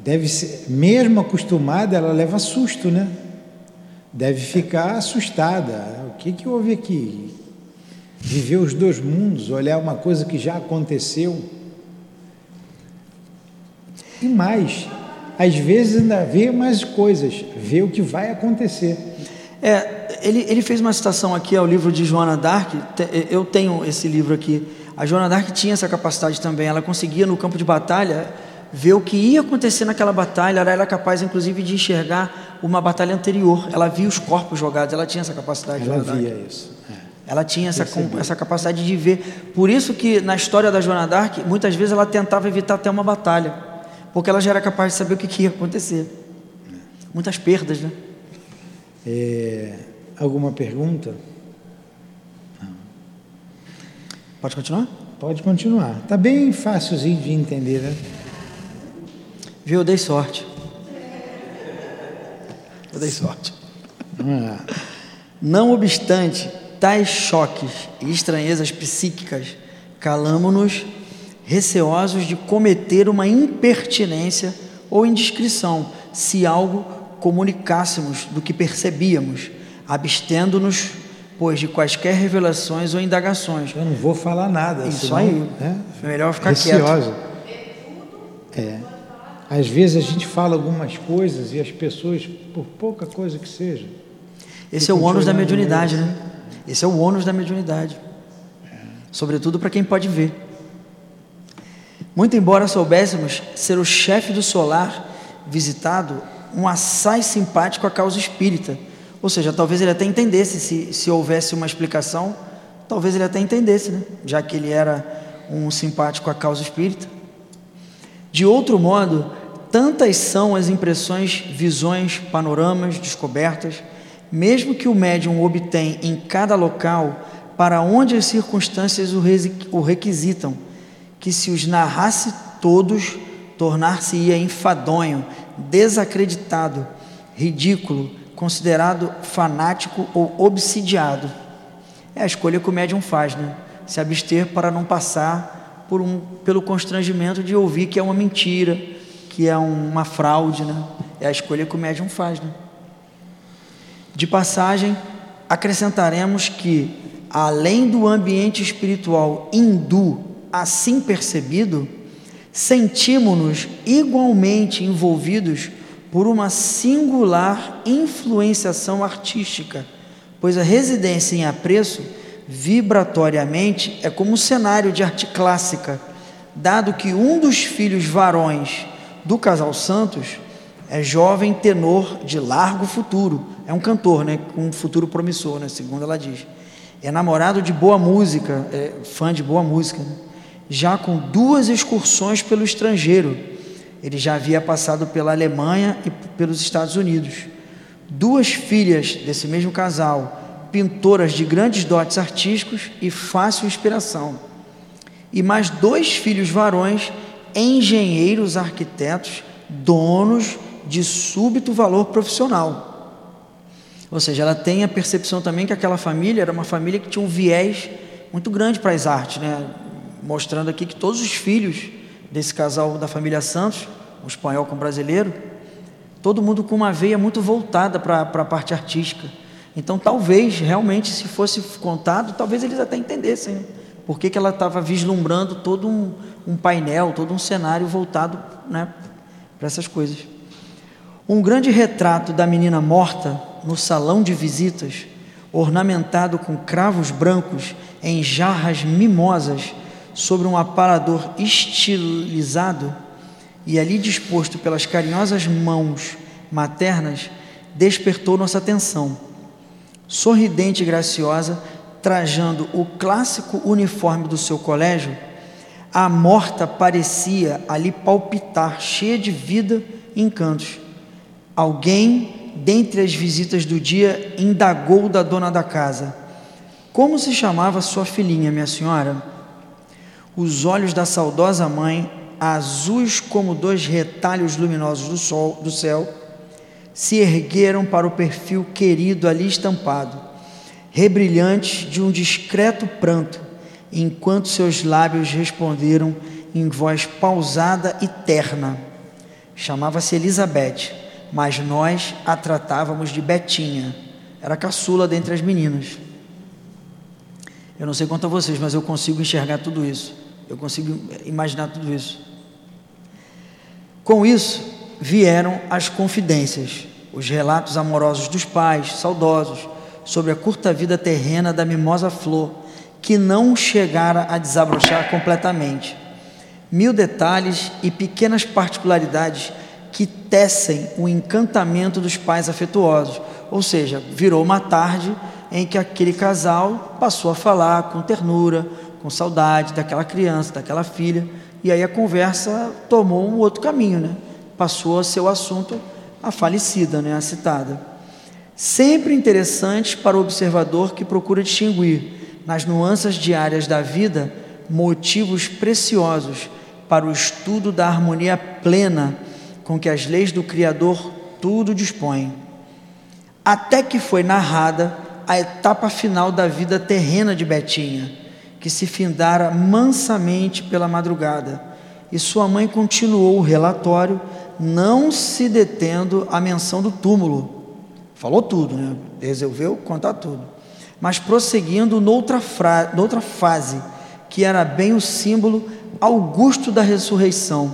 deve ser, mesmo acostumada, ela leva susto, né? Deve ficar assustada. O que, que houve aqui? Viver os dois mundos, olhar uma coisa que já aconteceu. E mais, às vezes ainda vê mais coisas, vê o que vai acontecer. É, ele, ele fez uma citação aqui ao livro de Joana Dark. Eu tenho esse livro aqui. A Joana Dark tinha essa capacidade também. Ela conseguia no campo de batalha ver o que ia acontecer naquela batalha. Ela era capaz, inclusive, de enxergar uma batalha anterior. Ela via os corpos jogados. Ela tinha essa capacidade. Ela via Dark. isso. É. Ela tinha essa, essa capacidade de ver. Por isso que na história da Joana Dark, muitas vezes ela tentava evitar até uma batalha, porque ela já era capaz de saber o que, que ia acontecer. Muitas perdas, né? É, alguma pergunta? Não. Pode continuar? Pode continuar. Está bem fácilzinho de entender, né? Viu, eu dei sorte. Eu dei sorte. Ah. Não obstante tais choques e estranhezas psíquicas, calamo-nos receosos de cometer uma impertinência ou indiscrição, se algo comunicássemos do que percebíamos, abstendo-nos, pois, de quaisquer revelações ou indagações. Eu não vou falar nada. Isso senão, aí. Né? É melhor ficar Receosa. quieto. É. Às vezes a gente fala algumas coisas e as pessoas, por pouca coisa que seja. Esse é o ônus da mediunidade, né? Esse é o ônus da mediunidade. É. Sobretudo para quem pode ver. Muito embora soubéssemos ser o chefe do solar visitado um assaz simpático à causa espírita. Ou seja, talvez ele até entendesse, se, se houvesse uma explicação, talvez ele até entendesse, né? já que ele era um simpático à causa espírita. De outro modo, tantas são as impressões, visões, panoramas, descobertas, mesmo que o médium obtém em cada local para onde as circunstâncias o requisitam, que se os narrasse todos, tornar-se-ia enfadonho, desacreditado, ridículo, considerado fanático ou obsidiado. É a escolha que o médium faz, né? Se abster para não passar por um, pelo constrangimento de ouvir que é uma mentira, que é uma fraude, né? É a escolha que o médium faz, né? De passagem, acrescentaremos que, além do ambiente espiritual hindu assim percebido, sentimos-nos igualmente envolvidos por uma singular influenciação artística, pois a residência em apreço, vibratoriamente, é como um cenário de arte clássica, dado que um dos filhos varões do casal Santos é jovem tenor de largo futuro, é um cantor, né, com um futuro promissor, né, segundo ela diz. É namorado de boa música, é fã de boa música, né? Já com duas excursões pelo estrangeiro. Ele já havia passado pela Alemanha e pelos Estados Unidos. Duas filhas desse mesmo casal, pintoras de grandes dotes artísticos e fácil inspiração. E mais dois filhos varões, engenheiros, arquitetos, donos de súbito valor profissional. Ou seja, ela tem a percepção também que aquela família era uma família que tinha um viés muito grande para as artes, né? Mostrando aqui que todos os filhos desse casal da família Santos, um espanhol com um brasileiro, todo mundo com uma veia muito voltada para a parte artística. Então, talvez, realmente, se fosse contado, talvez eles até entendessem por que, que ela estava vislumbrando todo um, um, painel, todo um cenário voltado né, para essas coisas. Um grande retrato da menina morta no salão de visitas, ornamentado com cravos brancos em jarras mimosas sobre um aparador estilizado e ali disposto pelas carinhosas mãos maternas, despertou nossa atenção. Sorridente e graciosa, trajando o clássico uniforme do seu colégio, a morta parecia ali palpitar, cheia de vida e encantos. Alguém, dentre as visitas do dia, indagou da dona da casa: Como se chamava sua filhinha, minha senhora? Os olhos da saudosa mãe, azuis como dois retalhos luminosos do sol, do céu, se ergueram para o perfil querido ali estampado, rebrilhantes de um discreto pranto, enquanto seus lábios responderam em voz pausada e terna. Chamava-se Elizabeth mas nós a tratávamos de Betinha, era caçula dentre as meninas. Eu não sei quanto a vocês, mas eu consigo enxergar tudo isso, eu consigo imaginar tudo isso. Com isso, vieram as confidências, os relatos amorosos dos pais, saudosos, sobre a curta vida terrena da mimosa flor, que não chegara a desabrochar completamente. Mil detalhes e pequenas particularidades que tecem o encantamento dos pais afetuosos. Ou seja, virou uma tarde em que aquele casal passou a falar com ternura, com saudade daquela criança, daquela filha, e aí a conversa tomou um outro caminho, né? Passou a ser o assunto a falecida, né, a citada. Sempre interessante para o observador que procura distinguir nas nuances diárias da vida motivos preciosos para o estudo da harmonia plena com que as leis do Criador tudo dispõem, até que foi narrada a etapa final da vida terrena de Betinha, que se findara mansamente pela madrugada, e sua mãe continuou o relatório, não se detendo à menção do túmulo. Falou tudo, né? resolveu contar tudo, mas prosseguindo noutra, fra... noutra fase, que era bem o símbolo augusto da ressurreição,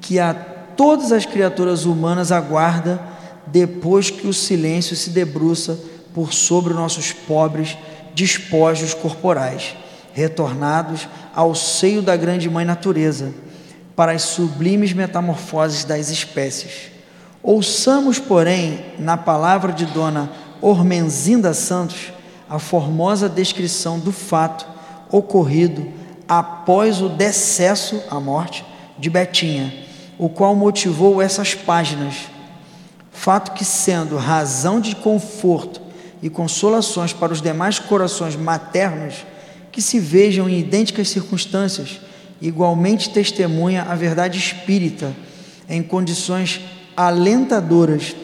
que a todas as criaturas humanas aguarda depois que o silêncio se debruça por sobre nossos pobres despojos corporais, retornados ao seio da grande mãe natureza, para as sublimes metamorfoses das espécies. Ouçamos, porém, na palavra de Dona Ormenzinda Santos, a formosa descrição do fato ocorrido após o decesso, a morte, de Betinha o qual motivou essas páginas. Fato que, sendo razão de conforto e consolações para os demais corações maternos que se vejam em idênticas circunstâncias, igualmente testemunha a verdade espírita em condições alentadoras,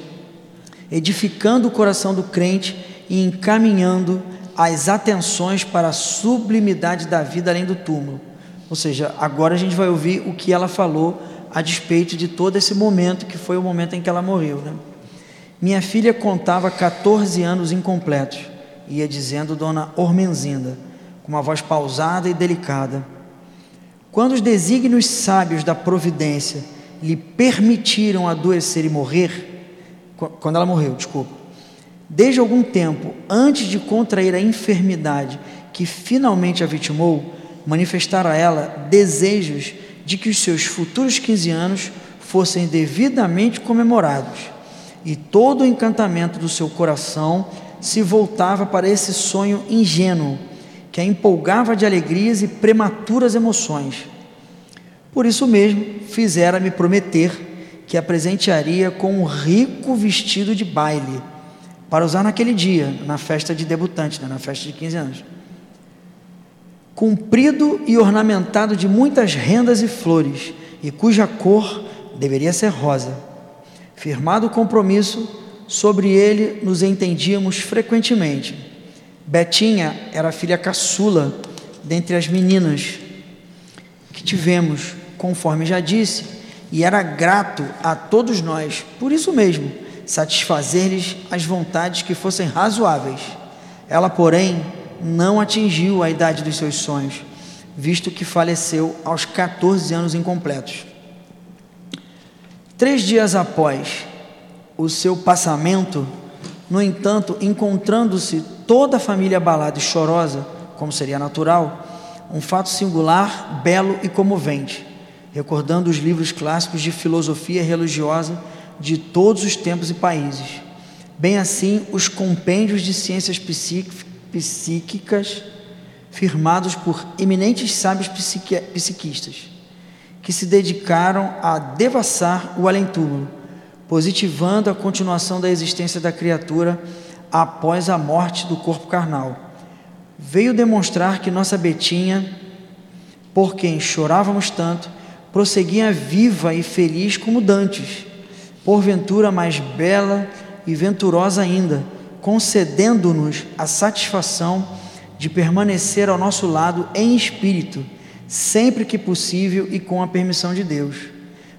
edificando o coração do crente e encaminhando as atenções para a sublimidade da vida além do túmulo. Ou seja, agora a gente vai ouvir o que ela falou a despeito de todo esse momento que foi o momento em que ela morreu. Né? Minha filha contava 14 anos incompletos, ia dizendo Dona Ormenzinda, com uma voz pausada e delicada. Quando os desígnios sábios da providência lhe permitiram adoecer e morrer, quando ela morreu, desculpa, desde algum tempo, antes de contrair a enfermidade que finalmente a vitimou, manifestara a ela desejos de que os seus futuros 15 anos fossem devidamente comemorados. e todo o encantamento do seu coração se voltava para esse sonho ingênuo que a empolgava de alegrias e prematuras emoções. Por isso mesmo, fizera-me prometer que a presentearia com um rico vestido de baile para usar naquele dia, na festa de debutante, né, na festa de 15 anos. Comprido e ornamentado de muitas rendas e flores, e cuja cor deveria ser rosa. Firmado o compromisso, sobre ele nos entendíamos frequentemente. Betinha era a filha caçula dentre as meninas que tivemos, conforme já disse, e era grato a todos nós, por isso mesmo, satisfazer-lhes as vontades que fossem razoáveis. Ela, porém, não atingiu a idade dos seus sonhos, visto que faleceu aos 14 anos incompletos. Três dias após o seu passamento, no entanto, encontrando-se toda a família abalada e chorosa, como seria natural, um fato singular, belo e comovente, recordando os livros clássicos de filosofia religiosa de todos os tempos e países, bem assim os compêndios de ciências psíquicas firmados por eminentes sábios psiquistas que se dedicaram a devassar o além-túmulo, positivando a continuação da existência da criatura após a morte do corpo carnal. Veio demonstrar que nossa Betinha, por quem chorávamos tanto, prosseguia viva e feliz como dantes, porventura mais bela e venturosa ainda, concedendo-nos a satisfação de permanecer ao nosso lado em espírito sempre que possível e com a permissão de Deus.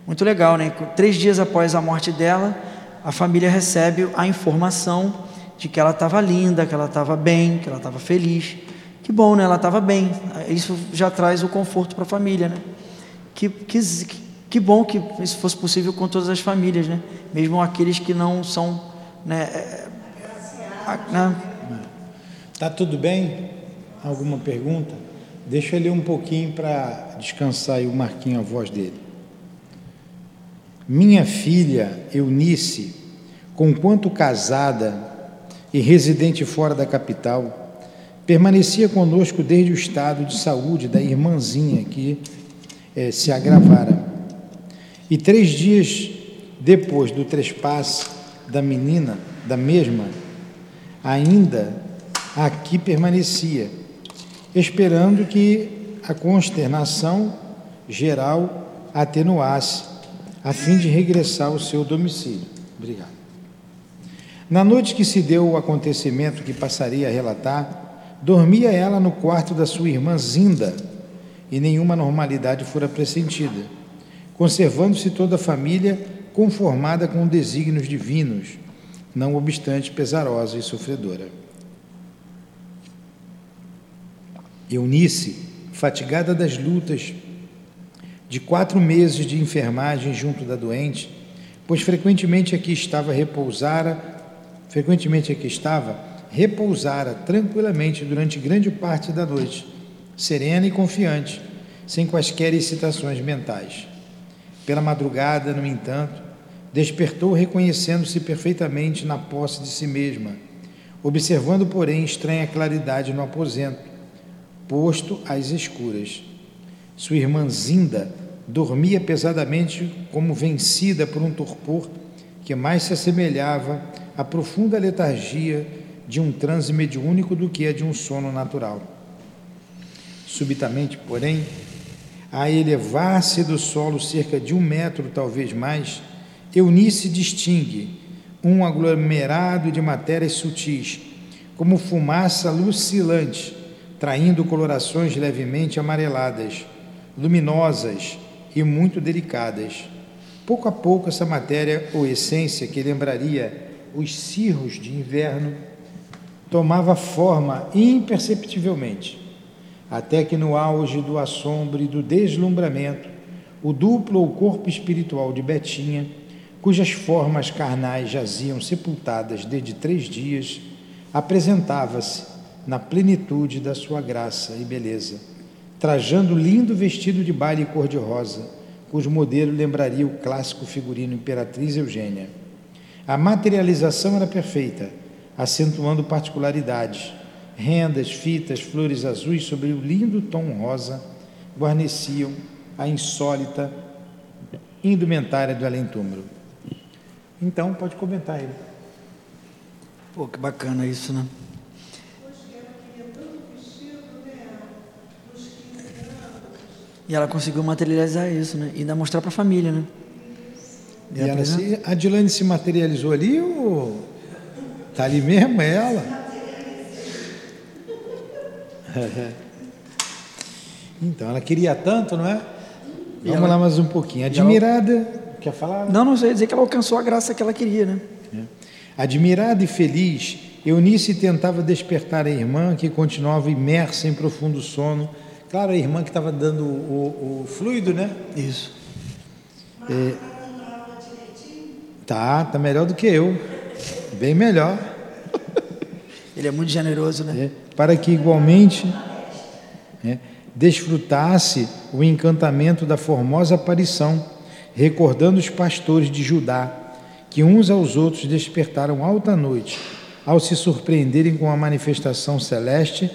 Muito legal, né? Três dias após a morte dela, a família recebe a informação de que ela estava linda, que ela estava bem, que ela estava feliz. Que bom, né? Ela estava bem. Isso já traz o conforto para a família, né? Que, que, que bom que isso fosse possível com todas as famílias, né? Mesmo aqueles que não são, né? É, né? Tá tudo bem? Alguma pergunta? Deixa eu ler um pouquinho para descansar e o Marquinho a voz dele. Minha filha Eunice, conquanto casada e residente fora da capital, permanecia conosco desde o estado de saúde da irmãzinha que é, se agravara. E três dias depois do trespasse da menina, da mesma, ainda aqui permanecia esperando que a consternação geral atenuasse, a fim de regressar ao seu domicílio. Obrigado. Na noite que se deu o acontecimento que passaria a relatar, dormia ela no quarto da sua irmã Zinda, e nenhuma normalidade fora pressentida, conservando-se toda a família conformada com desígnios divinos, não obstante pesarosa e sofredora. Eunice, fatigada das lutas de quatro meses de enfermagem junto da doente, pois frequentemente aqui estava repousara, frequentemente aqui estava, repousara tranquilamente durante grande parte da noite, serena e confiante, sem quaisquer excitações mentais. Pela madrugada, no entanto, despertou reconhecendo-se perfeitamente na posse de si mesma, observando, porém, estranha claridade no aposento posto às escuras. Sua irmã Zinda dormia pesadamente, como vencida por um torpor que mais se assemelhava à profunda letargia de um transe mediúnico do que a de um sono natural. Subitamente, porém, a elevar-se do solo cerca de um metro, talvez mais, Eunice distingue um aglomerado de matérias sutis, como fumaça lucilante, traindo colorações levemente amareladas, luminosas e muito delicadas. Pouco a pouco, essa matéria ou essência que lembraria os cirros de inverno tomava forma imperceptivelmente, até que no auge do assombro e do deslumbramento, o duplo ou corpo espiritual de Betinha, cujas formas carnais jaziam sepultadas desde três dias, apresentava-se na plenitude da sua graça e beleza, trajando lindo vestido de baile cor-de-rosa, cujo modelo lembraria o clássico figurino Imperatriz Eugênia. A materialização era perfeita, acentuando particularidades. Rendas, fitas, flores azuis sobre o lindo tom rosa guarneciam a insólita indumentária do além-túmulo. Então, pode comentar ele. Pô, que bacana isso, né? E ela conseguiu materializar isso, né? E ainda mostrar para a família, né? E, ela se, a Dilane se materializou ali ou tá ali mesmo é ela? [laughs] então, ela queria tanto, não é? E Vamos ela... lá mais um pouquinho. Admirada. Ela... Quer falar? Não, não sei dizer que ela alcançou a graça que ela queria, né? É. Admirada e feliz, Eunice tentava despertar a irmã que continuava imersa em profundo sono Claro, a irmã que estava dando o, o, fluido, né? Isso. É, tá, tá melhor do que eu. Bem melhor. [laughs] Ele é muito generoso, né? É, para que igualmente é, desfrutasse o encantamento da formosa aparição, recordando os pastores de Judá, que uns aos outros despertaram alta noite, ao se surpreenderem com a manifestação celeste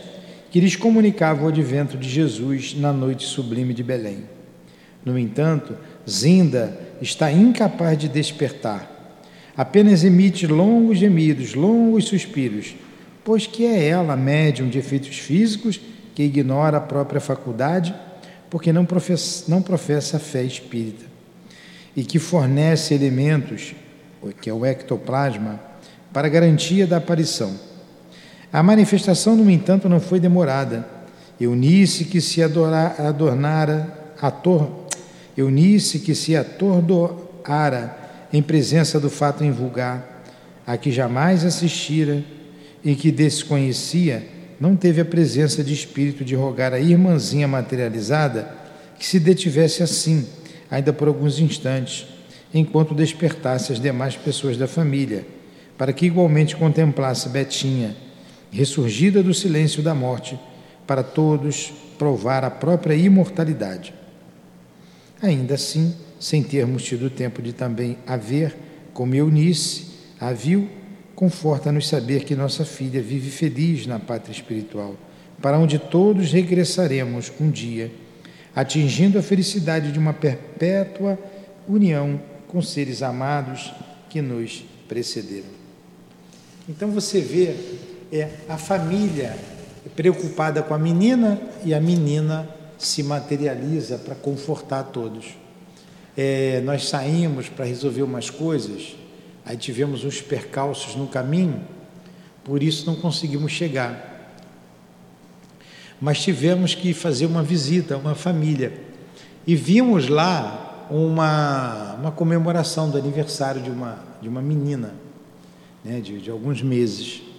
que lhes comunicava o advento de Jesus na noite sublime de Belém. No entanto, Zinda está incapaz de despertar. Apenas emite longos gemidos, longos suspiros, pois que é ela médium de efeitos físicos que ignora a própria faculdade, porque não professa, não professa a fé espírita, e que fornece elementos, que é o ectoplasma, para garantia da aparição a manifestação, no entanto, não foi demorada. Eunice, que se adora, adornara, ator, Eunice, que se atordoara em presença do fato invulgar, a que jamais assistira e que desconhecia, não teve a presença de espírito de rogar à irmãzinha materializada que se detivesse assim, ainda por alguns instantes, enquanto despertasse as demais pessoas da família, para que igualmente contemplasse Betinha ressurgida do silêncio da morte, para todos provar a própria imortalidade. Ainda assim, sem termos tido tempo de também a ver, como Eunice a viu, conforta-nos saber que nossa filha vive feliz na pátria espiritual, para onde todos regressaremos um dia, atingindo a felicidade de uma perpétua união com seres amados que nos precederam. Então você vê é a família preocupada com a menina e a menina se materializa para confortar todos. É, nós saímos para resolver umas coisas, aí tivemos uns percalços no caminho, por isso não conseguimos chegar. Mas tivemos que fazer uma visita a uma família e vimos lá uma, uma comemoração do aniversário de uma, de uma menina, né, de, de alguns meses.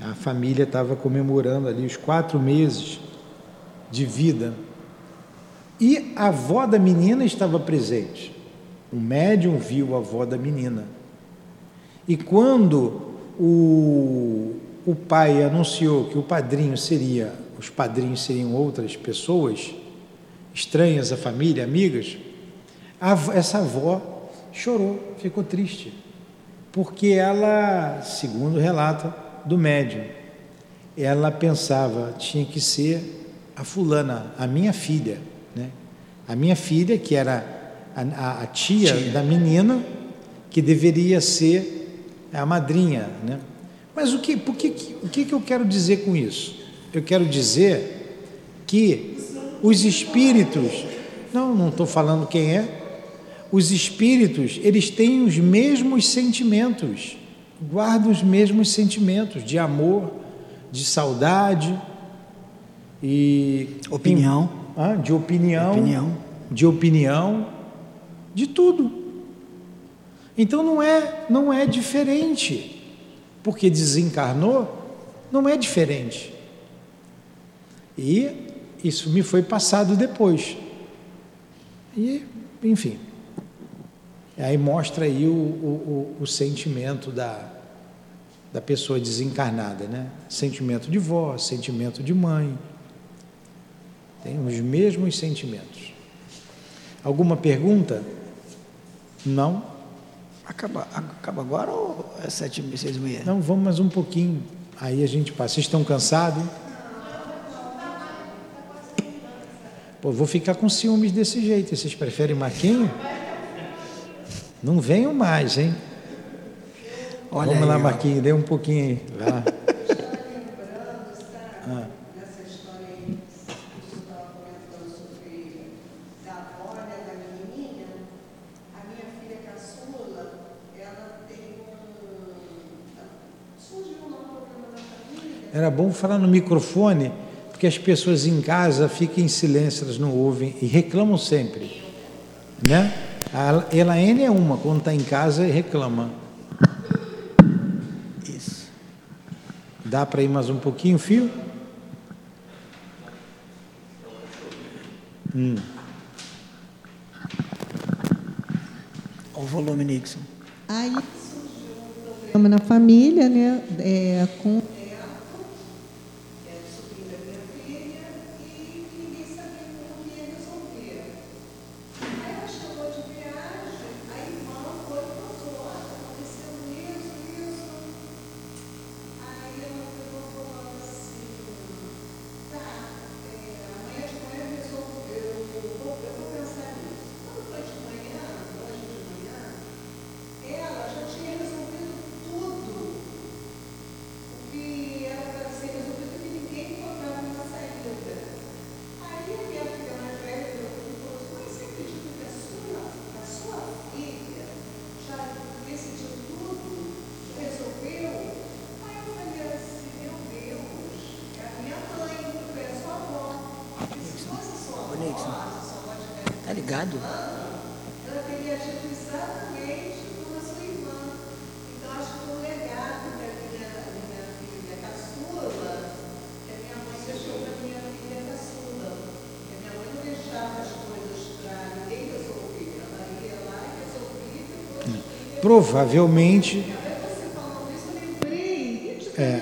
A família estava comemorando ali os quatro meses de vida. E a avó da menina estava presente. O médium viu a avó da menina. E quando o, o pai anunciou que o padrinho seria, os padrinhos seriam outras pessoas, estranhas à família, amigas, a, essa avó chorou, ficou triste. Porque ela, segundo relata, do médium. Ela pensava, tinha que ser a fulana, a minha filha, né? A minha filha, que era a, a, a tia, tia, da menina, que deveria ser a madrinha, né? Mas o que, por que, o que, que eu quero dizer com isso? Eu quero dizer que os espíritos, não, não estou falando quem é, os espíritos, eles têm os mesmos sentimentos guarda os mesmos sentimentos de amor, de saudade e opinião, em, de opinião, opinião, de opinião, de tudo. Então não é não é diferente, porque desencarnou, não é diferente. E isso me foi passado depois. E, enfim. Aí mostra aí o, o, o sentimento da, da pessoa desencarnada, né? Sentimento de vó, sentimento de mãe. Tem os mesmos sentimentos. Alguma pergunta? Não? Acaba, acaba agora ou é sete, seis e meia? Não, vamos mais um pouquinho. Aí a gente passa. Vocês estão cansados? Pô, vou ficar com ciúmes desse jeito. Vocês preferem Marquinho? Não venham mais, hein? Olha Vamos aí, lá, Marquinho, dê um pouquinho aí. Lá. [laughs] ah. Era bom falar no microfone, porque as pessoas em casa ficam em silêncio, elas não ouvem e reclamam sempre. Né? A Elaine é uma, quando está em casa, reclama. Isso. Dá para ir mais um pouquinho, fio? Hum. O volume, Nixon. Aí surgiu um problema na família, né? É, com Provavelmente. É,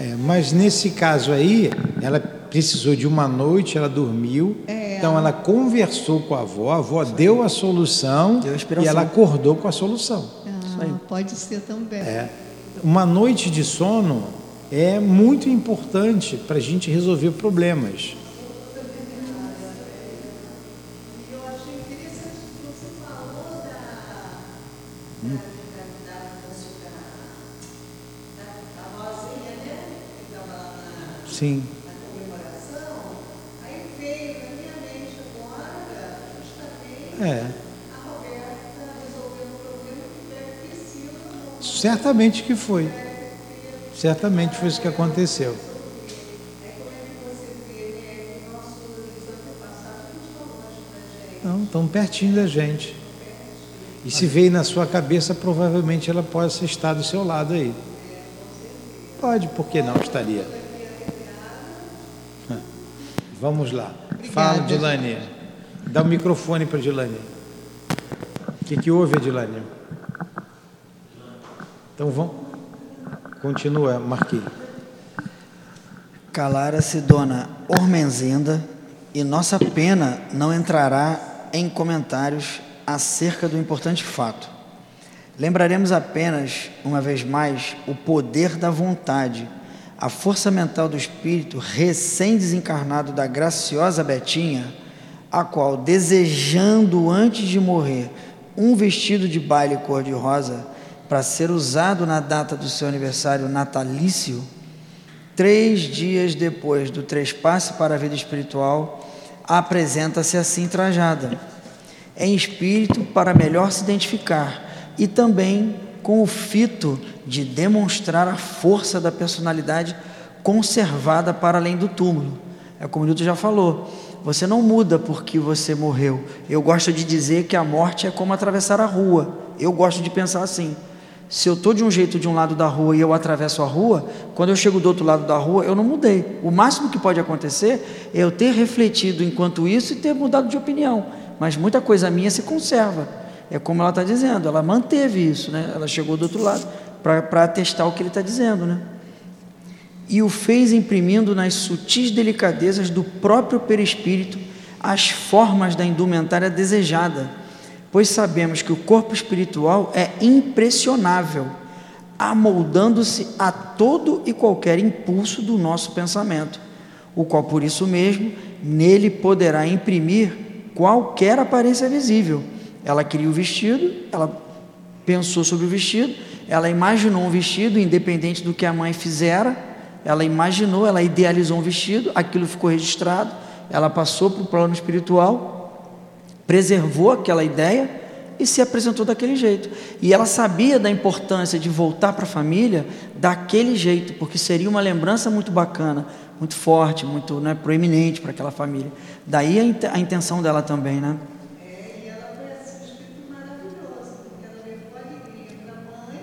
é, mas nesse caso aí, ela precisou de uma noite, ela dormiu. É então ela conversou com a avó, a avó deu a solução deu a e ela acordou com a solução. Ah, pode ser também. É. Uma noite de sono é muito importante para a gente resolver problemas. Certamente que foi. Certamente foi isso que aconteceu. Não, estão pertinho da gente. E se veio na sua cabeça, provavelmente ela possa estar do seu lado aí. Pode, por que não estaria? Vamos lá. Fala, Dilane. Dá o microfone para a Dilane. O que, que houve, Dilane? Então vamos. Continua, Marquinhos. Calara-se dona Ormenzenda e nossa pena não entrará em comentários acerca do importante fato. Lembraremos apenas, uma vez mais, o poder da vontade, a força mental do espírito recém-desencarnado da graciosa Betinha a qual, desejando antes de morrer um vestido de baile cor-de-rosa para ser usado na data do seu aniversário natalício, três dias depois do trespasse para a vida espiritual, apresenta-se assim trajada, em espírito para melhor se identificar e também com o fito de demonstrar a força da personalidade conservada para além do túmulo. É como o Nilton já falou você não muda porque você morreu. Eu gosto de dizer que a morte é como atravessar a rua. Eu gosto de pensar assim. Se eu estou de um jeito de um lado da rua e eu atravesso a rua, quando eu chego do outro lado da rua, eu não mudei. O máximo que pode acontecer é eu ter refletido enquanto isso e ter mudado de opinião. Mas muita coisa minha se conserva. É como ela está dizendo, ela manteve isso, né? ela chegou do outro lado para atestar o que ele está dizendo. Né? e o fez imprimindo nas sutis delicadezas do próprio perispírito as formas da indumentária desejada, pois sabemos que o corpo espiritual é impressionável, amoldando-se a todo e qualquer impulso do nosso pensamento, o qual por isso mesmo nele poderá imprimir qualquer aparência visível. Ela queria o vestido, ela pensou sobre o vestido, ela imaginou um vestido, independente do que a mãe fizera, ela imaginou, ela idealizou um vestido, aquilo ficou registrado, ela passou para o plano espiritual, preservou aquela ideia e se apresentou daquele jeito. E ela sabia da importância de voltar para a família daquele jeito, porque seria uma lembrança muito bacana, muito forte, muito né, proeminente para aquela família. Daí a, int a intenção dela também, né? É, e ela foi assim, um espírito maravilhoso, porque ela levou a alegria para a mãe,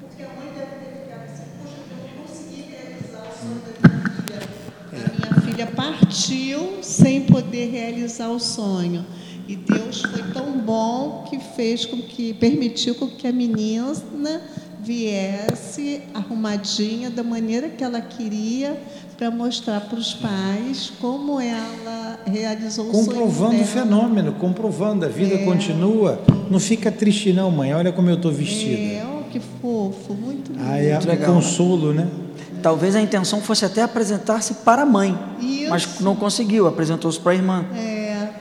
porque a mãe deve ter ficado assim, poxa, eu não consegui realizar o sonho da minha filha. A minha filha partiu sem poder realizar o sonho. E Deus foi tão bom que fez com que, permitiu com que a menina viesse arrumadinha da maneira que ela queria para mostrar para os pais como ela realizou Comprovando o fenômeno, comprovando, a vida É. continua. Não fica triste não, mãe, olha como eu estou vestida. É, ó, que fofo, muito lindo. Aí é consolo, né? Talvez a intenção fosse até apresentar-se para a mãe, Isso. mas não conseguiu, apresentou-se para a irmã. É,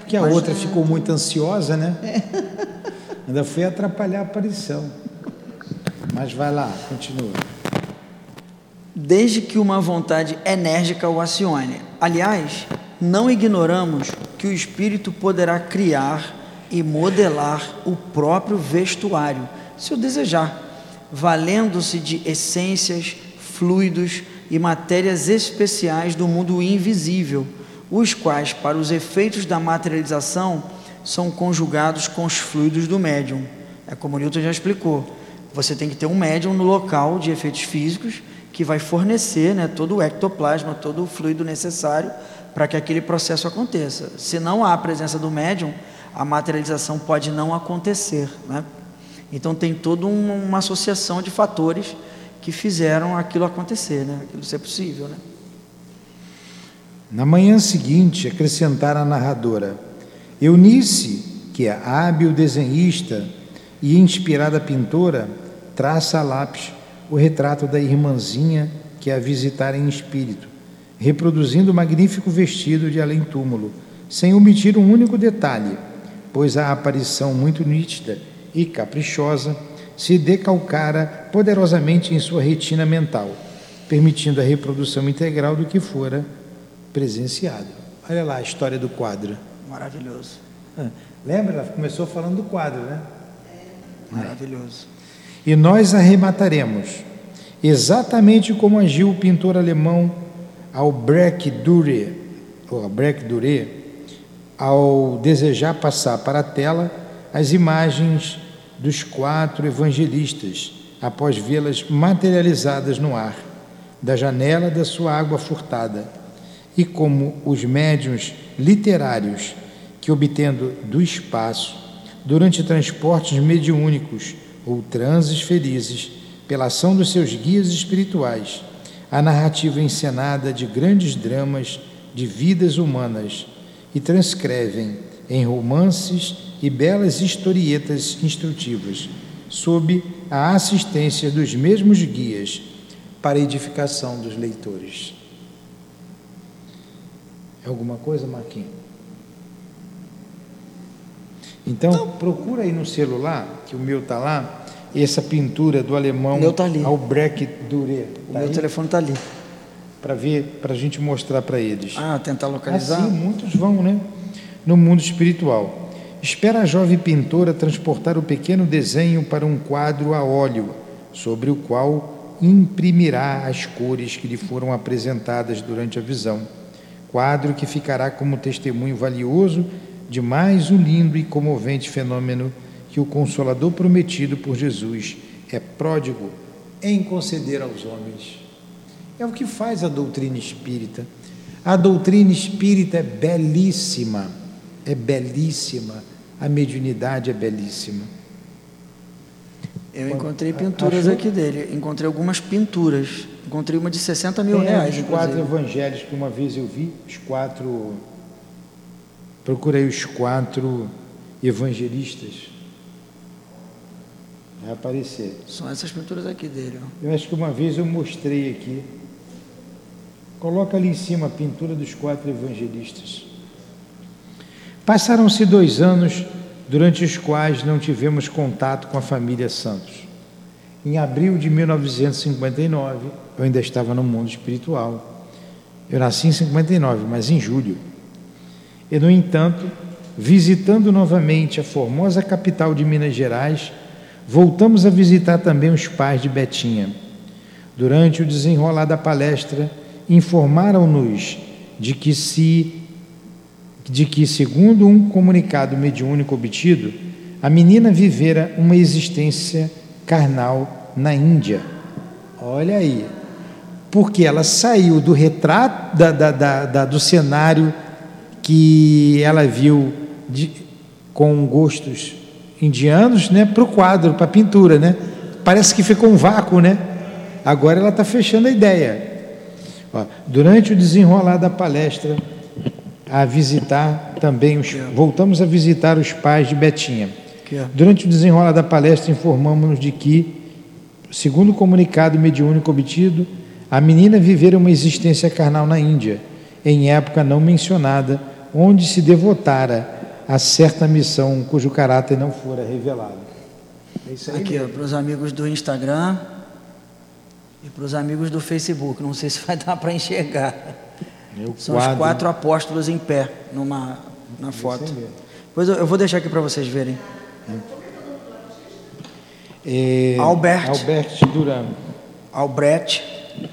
Porque a Mas- outra ficou muito ansiosa, né? [laughs] Ainda foi atrapalhar a aparição. Mas vai lá, continua. desde que uma vontade enérgica o acione. Aliás, não ignoramos que o espírito poderá criar e modelar o próprio vestuário, se o desejar, valendo-se de essências, fluidos e matérias especiais do mundo invisível, os quais, para os efeitos da materialização, são conjugados com os fluidos do médium. É como Newton já explicou. Você tem que ter um médium no local de efeitos físicos que vai fornecer né, todo o ectoplasma, todo o fluido necessário para que aquele processo aconteça. Se não há a presença do médium, a materialização pode não acontecer. Né? Então tem toda uma, uma associação de fatores que fizeram aquilo acontecer, né? aquilo ser possível. Né? Na manhã seguinte, acrescentara a narradora: Eunice, que é hábil desenhista e inspirada pintora, traça a lápis o retrato da irmãzinha que a visitara em espírito, reproduzindo o magnífico vestido de além-túmulo, sem omitir um único detalhe, pois a aparição muito nítida e caprichosa se decalcara poderosamente em sua retina mental, permitindo a reprodução integral do que fora presenciado. Olha lá a história do quadro. Maravilhoso, Ah, Lembra? Ela começou falando do quadro, né? maravilhoso. E nós arremataremos, exatamente como agiu o pintor alemão Albrecht Dürer, ou Albrecht Dürer, ao desejar passar para a tela as imagens dos quatro evangelistas, após vê-las materializadas no ar, da janela da sua água furtada, e como os médiuns literários que, obtendo do espaço, durante transportes mediúnicos ou transes felizes, pela ação dos seus guias espirituais, a narrativa encenada de grandes dramas de vidas humanas e transcrevem em romances e belas historietas instrutivas, sob a assistência dos mesmos guias, para edificação dos leitores. É alguma coisa, Marquinhos? Então, procura aí no celular, que o meu está lá, essa pintura do alemão O meu tá ali. Albrecht Dürer. O Tá meu aí? telefone está ali. Para ver, para a gente mostrar para eles. Ah, tentar localizar. Assim, muitos vão, né? No mundo espiritual. Espera a jovem pintora transportar o pequeno desenho para um quadro a óleo, sobre o qual imprimirá as cores que lhe foram apresentadas durante a visão. Quadro que ficará como testemunho valioso de mais um lindo e comovente fenômeno que o Consolador prometido por Jesus é pródigo em conceder aos homens. É o que faz a doutrina espírita. A doutrina espírita é belíssima, é belíssima. A mediunidade é belíssima. Eu encontrei pinturas Achou? aqui dele. Encontrei algumas pinturas. Encontrei uma de 60 mil Tem reais. os quatro inclusive. evangelhos que uma vez eu vi, os quatro. Procurei os quatro evangelistas. Vai aparecer. São essas pinturas aqui dele. ó. Eu acho que uma vez eu mostrei aqui. Coloca ali em cima a pintura dos quatro evangelistas. Passaram-se dois anos durante os quais não tivemos contato com a família Santos. Em abril de 1959, eu ainda estava no mundo espiritual. Eu nasci em 59, mas em julho. E, no entanto, visitando novamente a formosa capital de Minas Gerais, voltamos a visitar também os pais de Betinha. Durante o desenrolar da palestra, informaram-nos de que se de que, segundo um comunicado mediúnico obtido, a menina vivera uma existência carnal na Índia. Olha aí, porque ela saiu do retrato da, da, da, da- do cenário que ela viu de- com gostos indianos, né, para o quadro, para a pintura, né? Parece que ficou um vácuo, né? Agora ela está fechando a ideia. Ó, durante o desenrolar da palestra, a visitar também os, voltamos a visitar os pais de Betinha. Ó. Durante o desenrolar da palestra, informamos-nos de que, segundo o comunicado mediúnico obtido, a menina vivera uma existência carnal na Índia, em época não mencionada, onde se devotara a certa missão cujo caráter não fora revelado. É isso aí. Aqui, para os amigos do Instagram e para os amigos do Facebook. Não sei se vai dar para enxergar. O São os quadro. quatro apóstolos em pé numa, na foto. Pois eu, eu vou deixar aqui para vocês verem. É, Albert. Albert Duran. Albrecht.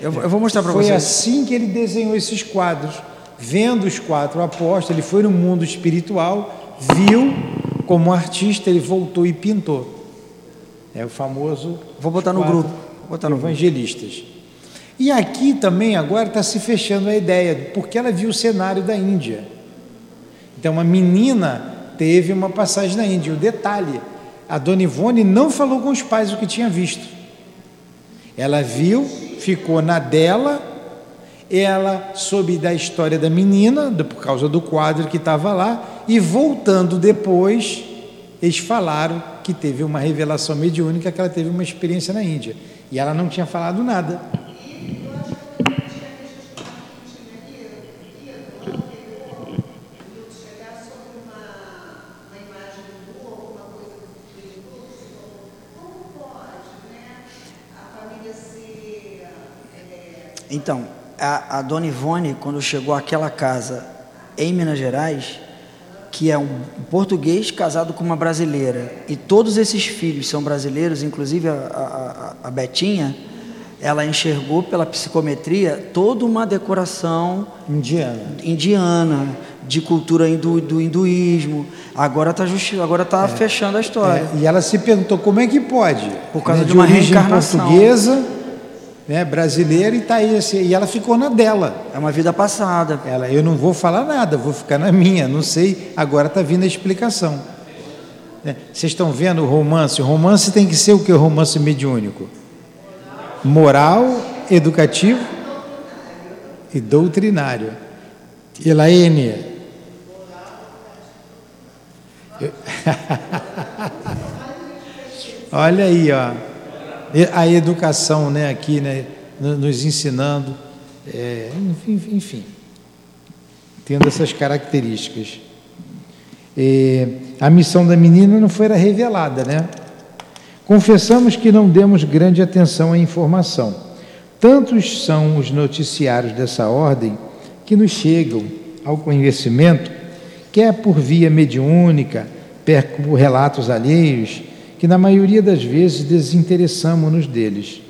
Eu, vou- eu vou mostrar para Foi vocês. assim que ele desenhou esses quadros. Vendo os quatro apóstolos, ele foi no mundo espiritual, viu como artista, ele voltou e pintou. É o famoso. Vou botar no grupo. Vou botar no grupo. E aqui também agora está se fechando a ideia, porque ela viu o cenário da Índia. Então, uma menina teve uma passagem na Índia. O detalhe: a dona Ivone não falou com os pais o que tinha visto. Ela viu, ficou na dela, ela soube da história da menina, por causa do quadro que estava lá, e voltando depois, eles falaram que teve uma revelação mediúnica, que ela teve uma experiência na Índia. E ela não tinha falado nada. chegar sobre uma, uma imagem do alguma coisa do espírito, você falou, como pode, né? A família ser. é, Então, a, a dona Ivone, quando chegou àquela casa em Minas Gerais, que é um português casado com uma brasileira, e todos esses filhos são brasileiros, inclusive a, a- a- Betinha, ela enxergou pela psicometria toda uma decoração Indiana. indiana, de cultura hindu, do hinduísmo. Agora está agora tá fechando a história. É, e ela se perguntou como é que pode? Por causa Né, de uma origem reencarnação. portuguesa, né, brasileira, e está aí assim, e ela ficou na dela. É uma vida passada. Ela, eu não vou falar nada, vou ficar na minha, não sei. Agora está vindo a explicação. Né, Vocês estão vendo o romance? O romance tem que ser o que? O romance mediúnico? Moral, educativo e doutrinário. Elaine. Eu- [laughs] Olha aí, ó. A educação, né, aqui, né, no- nos ensinando, é, enfim, enfim, tendo essas características. É, a missão da menina não foi revelada, né? Confessamos que não demos grande atenção à informação. Tantos são os noticiários dessa ordem que nos chegam ao conhecimento, quer por via mediúnica, por relatos alheios, que na maioria das vezes desinteressamos-nos deles.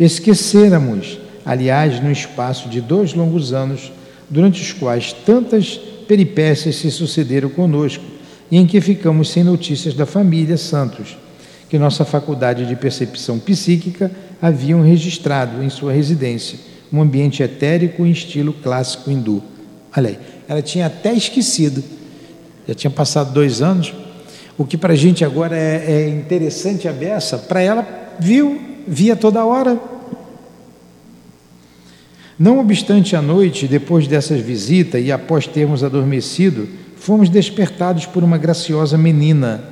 Esquecêramos, aliás, no espaço de dois longos anos, durante os quais tantas peripécias se sucederam conosco e em que ficamos sem notícias da família Santos, que nossa faculdade de percepção psíquica haviam registrado em sua residência, um ambiente etérico em estilo clássico hindu. Olha aí, ela tinha até esquecido, já tinha passado dois anos. O que para a gente agora é, é interessante a beça, para ela viu, via toda hora. Não obstante a noite, depois dessas visitas e após termos adormecido, fomos despertados por uma graciosa menina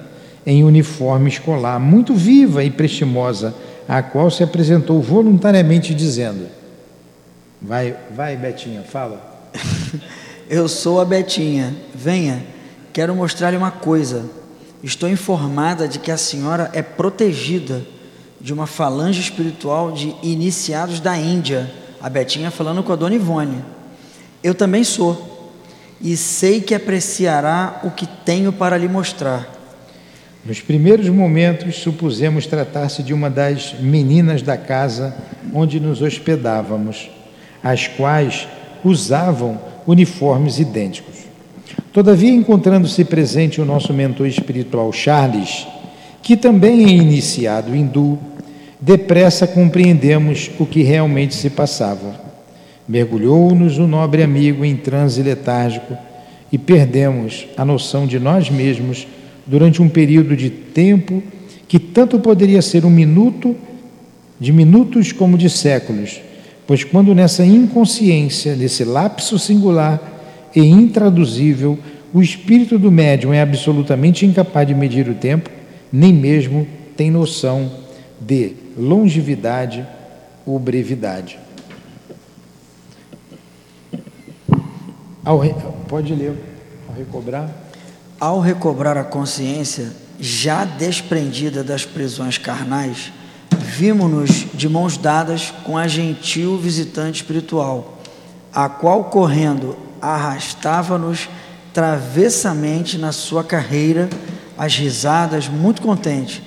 em uniforme escolar, muito viva e prestimosa, a qual se apresentou voluntariamente dizendo: Vai, vai, Betinha, fala. [laughs] Eu sou a Betinha. Venha, quero mostrar-lhe uma coisa. Estou informada de que a senhora é protegida de uma falange espiritual de iniciados da Índia. A Betinha falando com a dona Ivone. Eu também sou. E sei que apreciará o que tenho para lhe mostrar. Nos primeiros momentos, supusemos tratar-se de uma das meninas da casa onde nos hospedávamos, as quais usavam uniformes idênticos. Todavia, encontrando-se presente o nosso mentor espiritual Charles, que também é iniciado hindu, depressa compreendemos o que realmente se passava. Mergulhou-nos o nobre amigo em transe letárgico e perdemos a noção de nós mesmos durante um período de tempo que tanto poderia ser um minuto, de minutos como de séculos, pois quando nessa inconsciência, nesse lapso singular e intraduzível, o espírito do médium é absolutamente incapaz de medir o tempo, nem mesmo tem noção de longevidade ou brevidade. Ao re... Pode ler, ao recobrar. Ao recobrar a consciência, já desprendida das prisões carnais, vimos-nos de mãos dadas com a gentil visitante espiritual, a qual, correndo, arrastava-nos travessamente na sua carreira, as risadas, muito contente,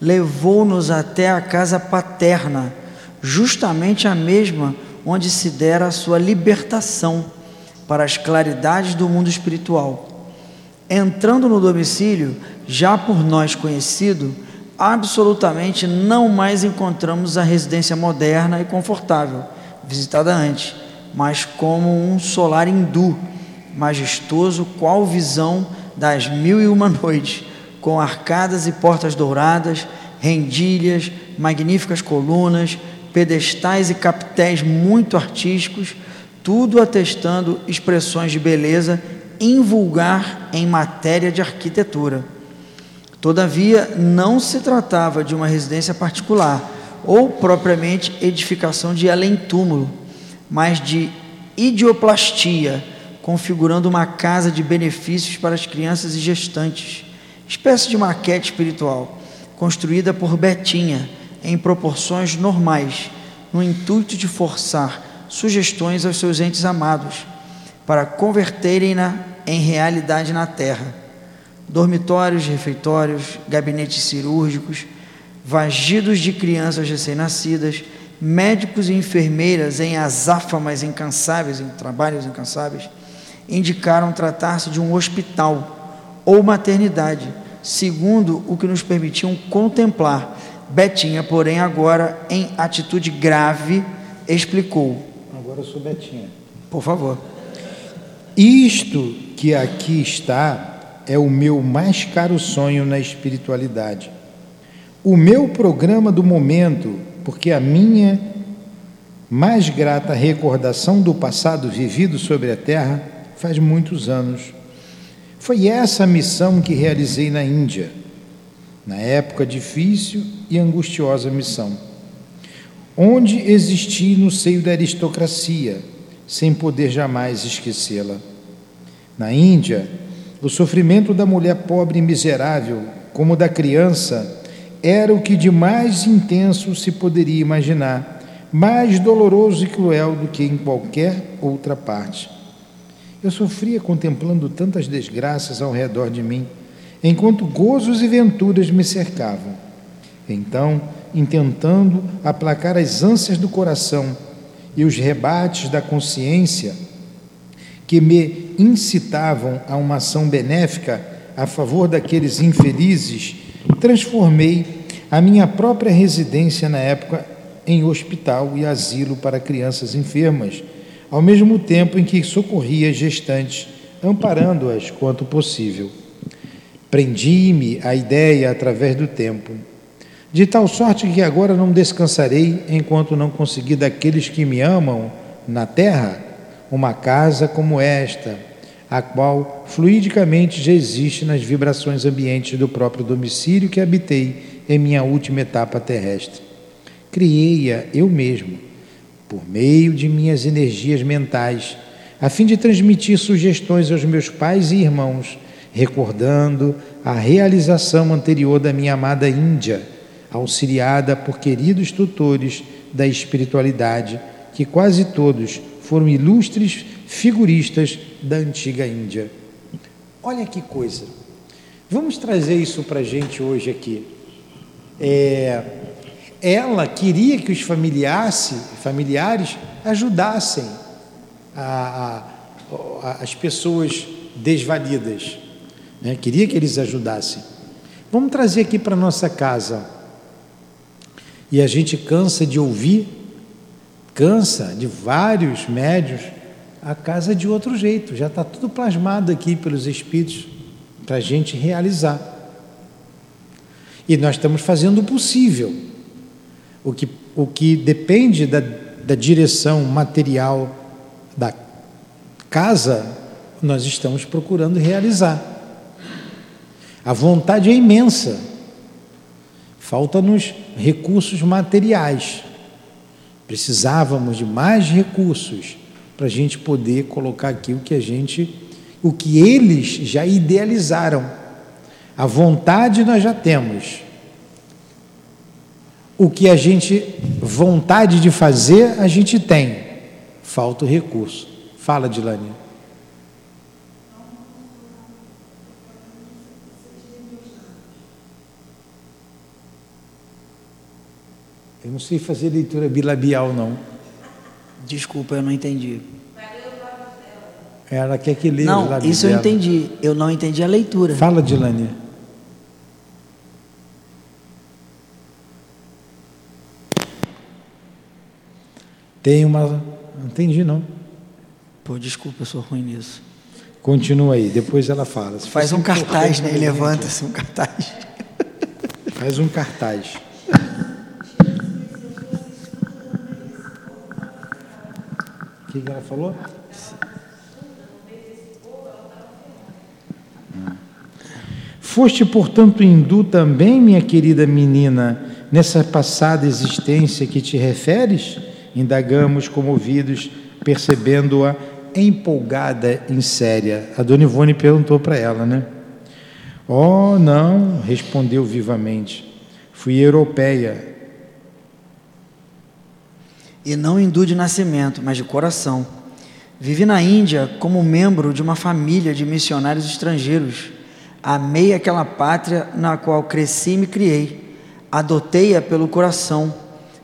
levou-nos até a casa paterna, justamente a mesma onde se dera a sua libertação para as claridades do mundo espiritual. Entrando no domicílio, já por nós conhecido, absolutamente não mais encontramos a residência moderna e confortável, visitada antes, mas como um solar hindu, majestoso, qual visão das mil e uma noites, com arcadas e portas douradas, rendilhas, magníficas colunas, pedestais e capitéis muito artísticos, tudo atestando expressões de beleza invulgar em matéria de arquitetura. Todavia, não se tratava de uma residência particular ou propriamente edificação de além-túmulo, mas de idioplastia, configurando uma casa de benefícios para as crianças e gestantes, espécie de maquete espiritual, construída por Betinha em proporções normais, no intuito de forçar sugestões aos seus entes amados, para converterem-na em realidade na terra. Dormitórios, refeitórios, gabinetes cirúrgicos, vagidos de crianças recém-nascidas, médicos e enfermeiras em azáfamas incansáveis, em trabalhos incansáveis, indicaram tratar-se de um hospital ou maternidade, segundo o que nos permitiam contemplar. Betinha, porém, agora em atitude grave, explicou: Agora eu sou Betinha. Por favor. Isto que aqui está é o meu mais caro sonho na espiritualidade. O meu programa do momento, porque a minha mais grata recordação do passado vivido sobre a terra faz muitos anos. Foi essa a missão que realizei na Índia, na época difícil e angustiosa missão onde existi no seio da aristocracia, sem poder jamais esquecê-la. Na Índia, o sofrimento da mulher pobre e miserável, como da criança, era o que de mais intenso se poderia imaginar, mais doloroso e cruel do que em qualquer outra parte. Eu sofria contemplando tantas desgraças ao redor de mim, enquanto gozos e venturas me cercavam. Então, intentando aplacar as ânsias do coração e os rebates da consciência que me incitavam a uma ação benéfica a favor daqueles infelizes, transformei a minha própria residência na época em hospital e asilo para crianças enfermas, ao mesmo tempo em que socorria gestantes, amparando-as quanto possível. Prendi-me à ideia através do tempo de tal sorte que agora não descansarei enquanto não conseguir daqueles que me amam na terra uma casa como esta, a qual fluidicamente já existe nas vibrações ambientes do próprio domicílio que habitei em minha última etapa terrestre. Criei-a eu mesmo, por meio de minhas energias mentais, a fim de transmitir sugestões aos meus pais e irmãos, recordando a realização anterior da minha amada Índia, auxiliada por queridos tutores da espiritualidade, que quase todos foram ilustres figuristas da antiga Índia. Olha que coisa. Vamos trazer isso para a gente hoje aqui. É, ela queria que os familiares, familiares ajudassem a, a, as pessoas desvalidas. Né? Queria que eles ajudassem. Vamos trazer aqui para nossa casa. E a gente cansa de ouvir, cansa de vários médios a casa de outro jeito, já está tudo plasmado aqui pelos Espíritos para a gente realizar. E nós estamos fazendo o possível. O que, o que depende da, da direção material da casa, nós estamos procurando realizar. A vontade é imensa. Falta-nos recursos materiais. Precisávamos de mais recursos para a gente poder colocar aqui o que a gente, o que eles já idealizaram. A vontade nós já temos. O que a gente, vontade de fazer, a gente tem. Falta o recurso. Fala, Dilane. Eu não sei fazer leitura bilabial, não. Desculpa, eu não entendi. Ela quer que leia Não, isso eu entendi. Eu não entendi a leitura. Fala, Dilane. Tem uma. Não entendi, não. Pô, desculpa, eu sou ruim nisso. Continua aí, depois ela fala. Faz um cartaz, né? Levanta-se um cartaz. Faz um cartaz. O que, ela falou? Foste, portanto, hindu também, minha querida menina, nessa passada existência que te referes? Indagamos comovidos, percebendo-a empolgada em séria. A dona Ivone perguntou para ela, né? Oh, não, respondeu vivamente. Fui europeia, e não hindu de nascimento, mas de coração. Vivi na Índia como membro de uma família de missionários estrangeiros. Amei aquela pátria na qual cresci e me criei. Adotei-a pelo coração,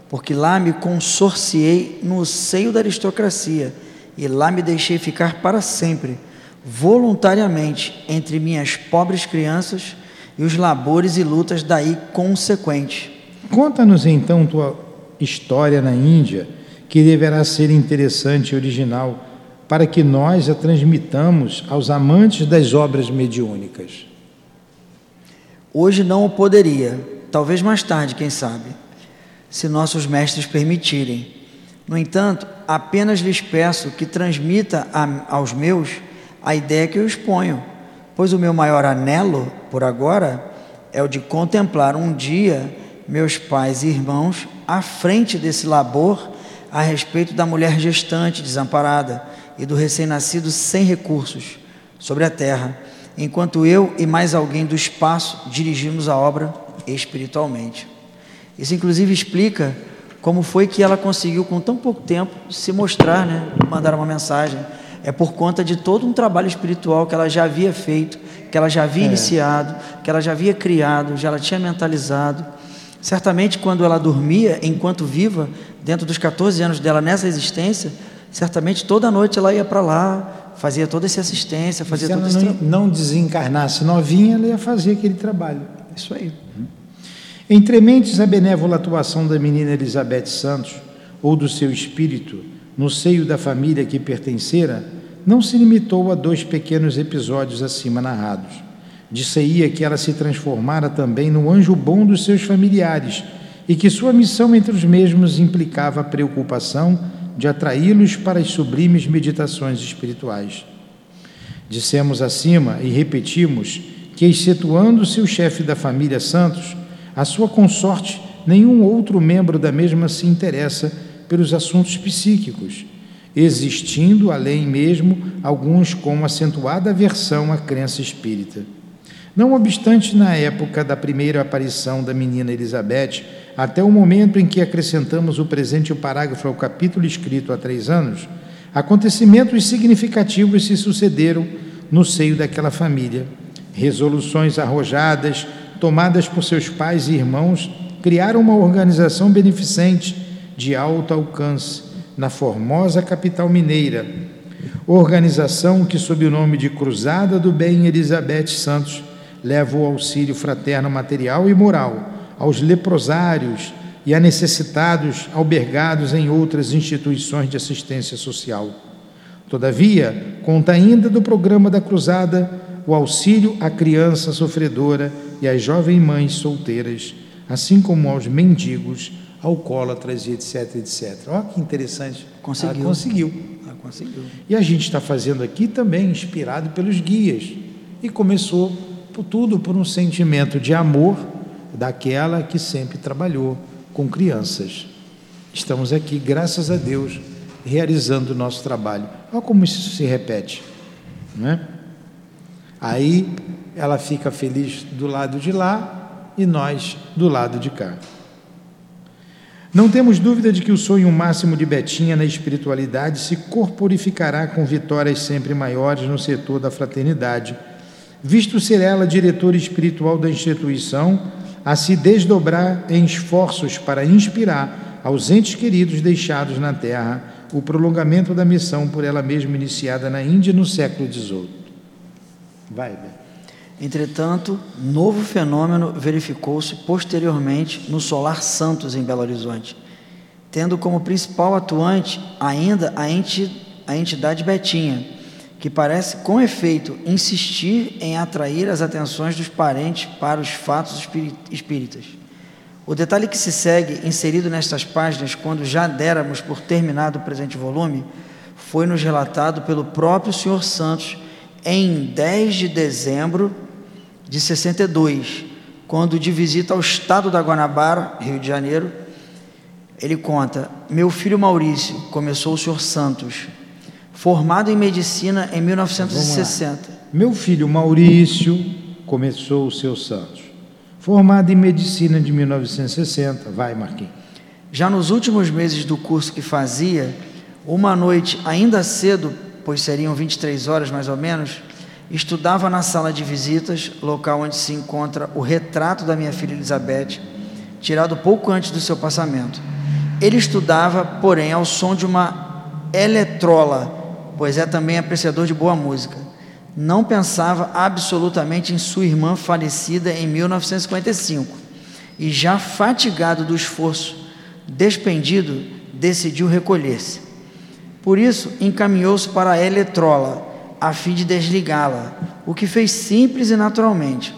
porque lá me consorciei no seio da aristocracia e lá me deixei ficar para sempre, voluntariamente, entre minhas pobres crianças e os labores e lutas daí consequentes. Conta-nos então tua história na Índia, que deverá ser interessante e original para que nós a transmitamos aos amantes das obras mediúnicas. Hoje não o poderia, talvez mais tarde, quem sabe, se nossos mestres permitirem. No entanto, apenas lhes peço que transmita a, aos meus a ideia que eu exponho, pois o meu maior anelo, por agora, é o de contemplar um dia meus pais e irmãos à frente desse labor a respeito da mulher gestante desamparada e do recém-nascido sem recursos sobre a terra, enquanto eu e mais alguém do espaço dirigimos a obra espiritualmente. Isso inclusive explica como foi que ela conseguiu com tão pouco tempo se mostrar, né, mandar uma mensagem. É por conta de todo um trabalho espiritual que ela já havia feito, que ela já havia é. iniciado, que ela já havia criado, já ela tinha mentalizado Certamente, quando ela dormia, enquanto viva, dentro dos 14 anos dela nessa existência, certamente toda noite ela ia para lá, fazia toda essa assistência, fazia Se todo ela esse não, não desencarnasse novinha, ela ia fazer aquele trabalho. Isso aí. Entre mentes a benévola atuação da menina Elizabeth Santos, ou do seu espírito, no seio da família que pertencera, não se limitou a dois pequenos episódios acima narrados. Disseia que ela se transformara também no anjo bom dos seus familiares e que sua missão entre os mesmos implicava a preocupação de atraí-los para as sublimes meditações espirituais. Dissemos acima e repetimos que, excetuando-se o chefe da família Santos, a sua consorte, nenhum outro membro da mesma se interessa pelos assuntos psíquicos, existindo, além mesmo, alguns com acentuada aversão à crença espírita. Não obstante, na época da primeira aparição da menina Elizabeth, até o momento em que acrescentamos o presente parágrafo ao capítulo escrito há três anos, acontecimentos significativos se sucederam no seio daquela família. Resoluções arrojadas, tomadas por seus pais e irmãos, criaram uma organização beneficente de alto alcance na formosa capital mineira. Organização que, sob o nome de Cruzada do Bem Elizabeth Santos, leva o auxílio fraterno material e moral aos leprosários e a necessitados albergados em outras instituições de assistência social. Todavia, conta ainda do programa da Cruzada o auxílio à criança sofredora e às jovens mães solteiras, assim como aos mendigos, alcoólatras e etc, etc. Olha que interessante. Conseguiu. Ela conseguiu. Ela conseguiu. E a gente está fazendo aqui também inspirado pelos guias. E começou tudo por um sentimento de amor daquela que sempre trabalhou com crianças. Estamos aqui, graças a Deus, realizando o nosso trabalho. Olha como isso se repete, não é? Aí ela fica feliz do lado de lá e nós do lado de cá. Não temos dúvida de que o sonho máximo de Betinha na espiritualidade se corporificará com vitórias sempre maiores no setor da fraternidade visto ser ela diretora espiritual da instituição, a se desdobrar em esforços para inspirar aos entes queridos deixados na Terra o prolongamento da missão por ela mesma iniciada na Índia no século XVIII. Vai. Entretanto, novo fenômeno verificou-se posteriormente no Solar Santos, em Belo Horizonte, tendo como principal atuante ainda a entidade Betinha, que parece, com efeito, insistir em atrair as atenções dos parentes para os fatos espíritas. O detalhe que se segue, inserido nestas páginas, quando já déramos por terminado o presente volume, foi nos relatado pelo próprio Sr. Santos em 10 de dezembro de 62, quando de visita ao estado da Guanabara, Rio de Janeiro, ele conta: Meu filho Maurício, começou o Sr. Santos, formado em medicina em 1960. Meu filho Maurício começou o seu Santos. Formado em medicina de 1960. Vai, Marquinhos. Já nos últimos meses do curso que fazia, uma noite ainda cedo, pois seriam 23 horas mais ou menos, estudava na sala de visitas, local onde se encontra o retrato da minha filha Elizabeth, tirado pouco antes do seu passamento. Ele estudava, porém, ao som de uma eletrola pois é também apreciador de boa música. Não pensava absolutamente em sua irmã falecida em 1955 e, já fatigado do esforço despendido, decidiu recolher-se. Por isso, encaminhou-se para a eletrola, a fim de desligá-la, o que fez simples e naturalmente.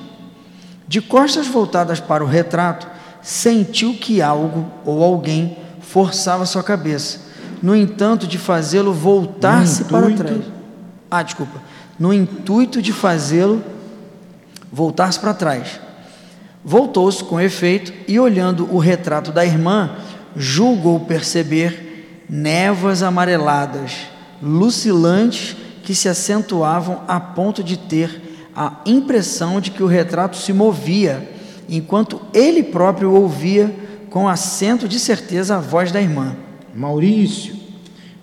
De costas voltadas para o retrato, sentiu que algo ou alguém forçava sua cabeça no entanto de fazê-lo voltar-se para trás. Ah, desculpa. No intuito de fazê-lo voltar-se para trás. Voltou-se com efeito e, olhando o retrato da irmã, julgou perceber névoas amareladas, lucilantes, que se acentuavam a ponto de ter a impressão de que o retrato se movia, enquanto ele próprio ouvia com acento de certeza a voz da irmã. Maurício,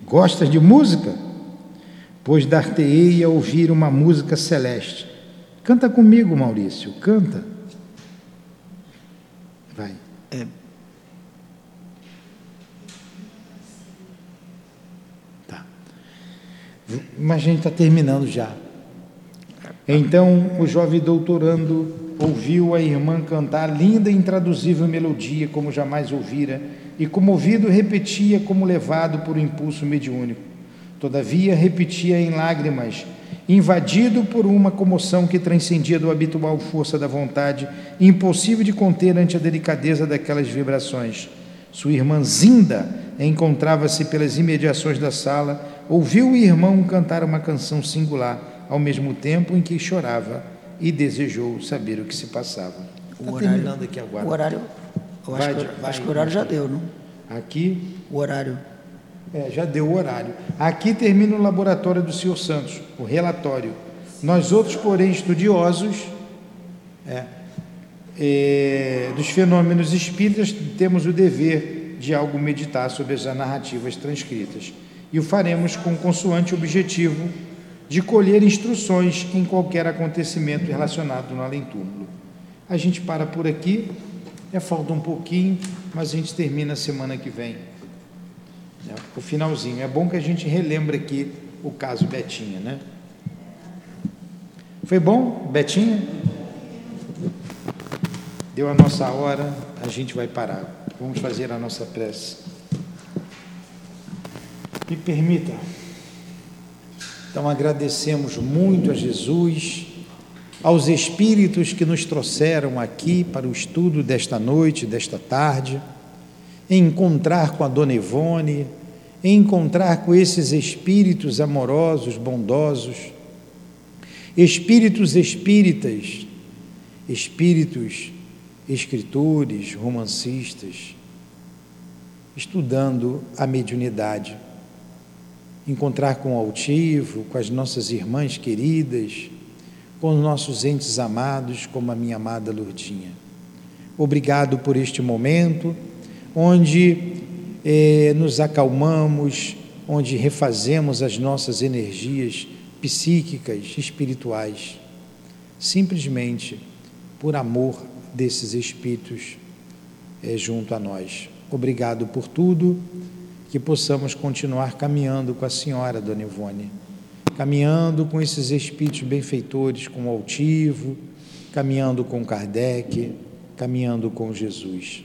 gostas de música? Pois dar-te-ei a ouvir uma música celeste. Canta comigo, Maurício, canta. Vai. É. Tá. Mas a gente está terminando já. Então o jovem doutorando ouviu a irmã cantar linda e intraduzível melodia como jamais ouvira e comovido repetia como levado por um impulso mediúnico. Todavia repetia em lágrimas, invadido por uma comoção que transcendia do habitual força da vontade, impossível de conter ante a delicadeza daquelas vibrações. Sua irmã Zinda encontrava-se pelas imediações da sala, ouviu o irmão cantar uma canção singular, ao mesmo tempo em que chorava e desejou saber o que se passava. Está terminando aqui agora. O horário, eu acho, Vai, que, vai, acho que o horário já deu, não? Aqui, O horário. é, já deu o horário. Aqui termina o laboratório do senhor Santos, o relatório. Nós outros, porém, estudiosos é, é, dos fenômenos espíritas, temos o dever de algo meditar sobre as narrativas transcritas. E o faremos com consoante objetivo de colher instruções em qualquer acontecimento relacionado no além-túmulo. A gente para por aqui, é, falta um pouquinho, mas a gente termina a semana que vem. É, o finalzinho. É bom que a gente relembre aqui o caso Betinha, né? Foi bom, Betinha? Deu a nossa hora, a gente vai parar. Vamos fazer a nossa prece. Me permita. Então agradecemos muito a Jesus, aos espíritos que nos trouxeram aqui para o estudo desta noite, desta tarde, encontrar com a Dona Ivone, encontrar com esses espíritos amorosos, bondosos, espíritos espíritas, espíritos escritores, romancistas, estudando a mediunidade encontrar com o altivo, com as nossas irmãs queridas, com os nossos entes amados, como a minha amada Lourdinha. Obrigado por este momento, onde eh, nos acalmamos, onde refazemos as nossas energias psíquicas, espirituais, simplesmente por amor desses espíritos eh, junto a nós. Obrigado por tudo que possamos continuar caminhando com a senhora, Dona Ivone, caminhando com esses espíritos benfeitores, com o altivo, caminhando com Kardec, caminhando com Jesus.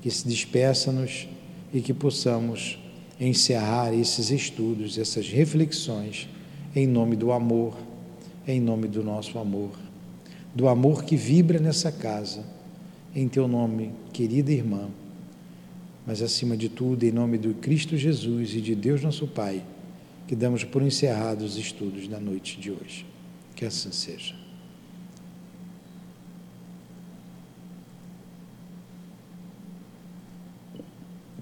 Que se despeça-nos e que possamos encerrar esses estudos, essas reflexões, em nome do amor, em nome do nosso amor, do amor que vibra nessa casa, em teu nome, querida irmã mas acima de tudo, em nome do Cristo Jesus e de Deus nosso Pai, que damos por encerrados os estudos da noite de hoje. Que assim seja.